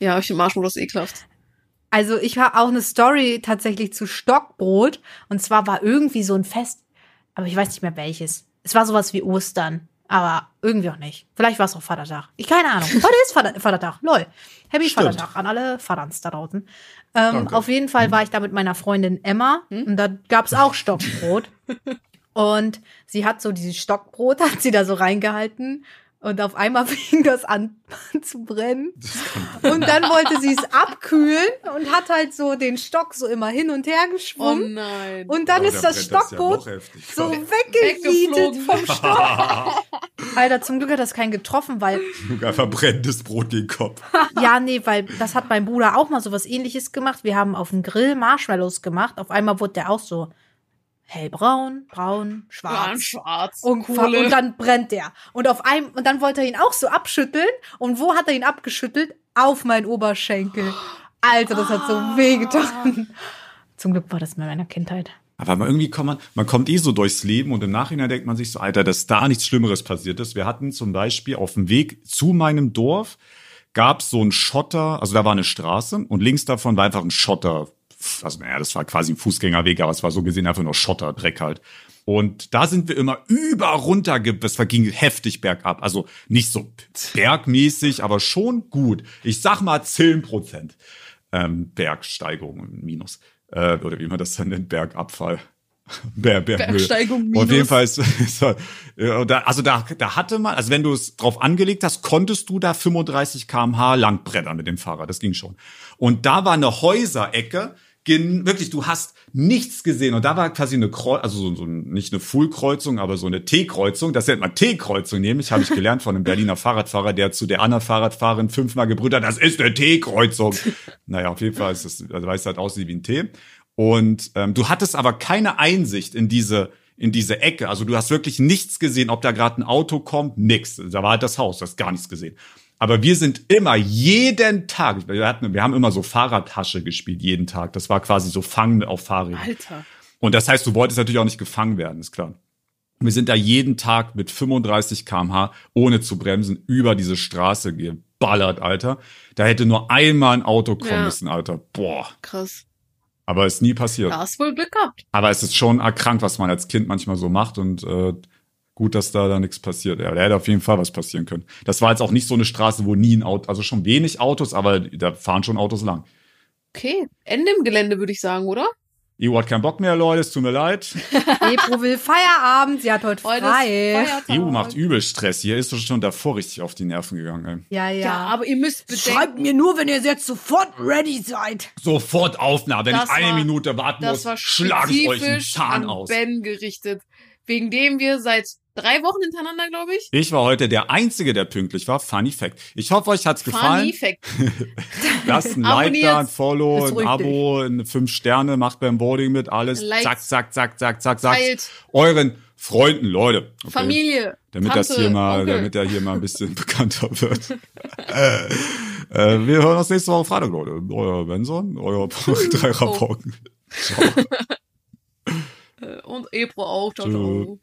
ja ich finde Marshmallows ekelhaft. Also ich habe auch eine Story tatsächlich zu Stockbrot. Und zwar war irgendwie so ein Fest, aber ich weiß nicht mehr welches. Es war sowas wie Ostern, aber irgendwie auch nicht. Vielleicht war es auch Vatertag. Ich keine Ahnung. [laughs] Heute ist Vater, Vatertag. Lol. Happy Stimmt. Vatertag an alle Vaterns da draußen. Ähm, auf jeden Fall war ich da mit meiner Freundin Emma und da gab's auch Stockbrot. [laughs] und sie hat so dieses Stockbrot, hat sie da so reingehalten. Und auf einmal [laughs] fing das an zu brennen. [laughs] Und dann wollte sie es abkühlen und hat halt so den Stock so immer hin und her Oh geschwungen. nein. und dann Oh, ist da das das ja so Weggeflogen. vom Stock. [laughs] Alter, zum Glück hat das keinen getroffen, weil, Einfach brennendes Brot gegen den Kopf. ja, nee, weil das hat mein Bruder auch mal so was ähnliches gemacht. Wir haben auf dem Grill Marshmallows gemacht. Auf einmal wurde der auch so hellbraun, braun, ja, schwarz. schwarz. Und, und dann brennt der. Und auf einem, und dann wollte er ihn auch so abschütteln. Und wo hat er ihn abgeschüttelt? Auf meinen Oberschenkel. Alter, das hat so wehgetan. Zum Glück war das in meiner Kindheit. Aber man irgendwie kommt man, man kommt eh so durchs Leben und im Nachhinein denkt man sich so, Alter, dass da nichts Schlimmeres passiert ist. Wir hatten zum Beispiel auf dem Weg zu meinem Dorf gab es so ein Schotter, also da war eine Straße und links davon war einfach ein Schotter. Also naja, das war quasi ein Fußgängerweg, aber es war so gesehen einfach nur Schotter, Dreck halt. Und da sind wir immer über runter, das ging heftig bergab. Also nicht so bergmäßig, aber schon gut. Ich sag mal 10 Prozent ähm, Bergsteigerung minus. Äh, oder wie man das dann nennt, Bergabfall. [laughs] Ber, Berghöhe. Bergsteigung Auf minus. jeden Fall ist, [laughs] ist also da, da hatte man, also wenn du es drauf angelegt hast, konntest du da 35 kmh lang brettern mit dem Fahrrad. Das ging schon. Und da war eine Häuserecke, gen- wirklich, du hast nichts gesehen. Und da war quasi eine Kreuzung, also so, so nicht eine Full-Kreuzung, aber so eine T-Kreuzung. Das nennt man T-Kreuzung nämlich, habe ich gelernt von einem Berliner Fahrradfahrer, der zu der anderen Fahrradfahrerin fünfmal gebrüllt hat, das ist eine T-Kreuzung. naja, auf jeden Fall ist das, also weil es halt aussieht wie ein T. Und ähm, du hattest aber keine Einsicht in diese in diese Ecke. Also du hast wirklich nichts gesehen, ob da gerade ein Auto kommt, nix. Da war halt das Haus, du hast gar nichts gesehen. Aber wir sind immer jeden Tag, wir, hatten, wir haben immer so Fahrradtasche gespielt, jeden Tag. Das war quasi so Fangen auf Fahrrädern. Alter. Und das heißt, du wolltest natürlich auch nicht gefangen werden, ist klar. Wir sind da jeden Tag mit 35 kmh, ohne zu bremsen, über diese Straße geballert, Alter. Da hätte nur einmal ein Auto kommen Ja. müssen, Alter. Boah. Krass. Aber ist nie passiert. Da hast wohl Glück gehabt. Aber es ist schon erkrankt, was man als Kind manchmal so macht und äh, gut, dass da da nichts passiert. Ja, da hätte auf jeden Fall was passieren können. Das war jetzt auch nicht so eine Straße, wo nie ein Auto, also schon wenig Autos, aber da fahren schon Autos lang. Okay. Ende im Gelände, würde ich sagen, oder? EU hat keinen Bock mehr, Leute, es tut mir leid. [laughs] Ebro will Feierabend, sie hat heute frei. EU macht übel Stress. Hier ist doch schon davor richtig auf die Nerven gegangen. Ey. Ja, ja. Ja, aber ihr müsst bedenken, Schreibt mir nur, wenn ihr jetzt sofort ready seid. Sofort Aufnahme. Wenn Das ich eine war- Minute warten das muss, war schlage ich euch einen Zahn an aus. Ben gerichtet. Wegen dem wir seit drei Wochen hintereinander, glaube ich. Ich war heute der Einzige, der pünktlich war. Funny Fact. Ich hoffe, euch hat's Funny gefallen. Fact. [laughs] Lasst ein [laughs] Like da, ein Follow, ein Abo, ein fünf Sterne, macht beim Voting mit, alles. Likes. Zack, zack, zack, zack, zack, zack. Euren Freunden, Leute. Okay. Familie. Damit Tante, das hier mal, Onkel. damit er hier mal ein bisschen [laughs] bekannter wird. äh, äh, wir hören uns nächste Woche Freitag, Leute. Euer Benson, euer drei Oh. Rapporten. Äh, Und Ebro auch. Ciao, ciao.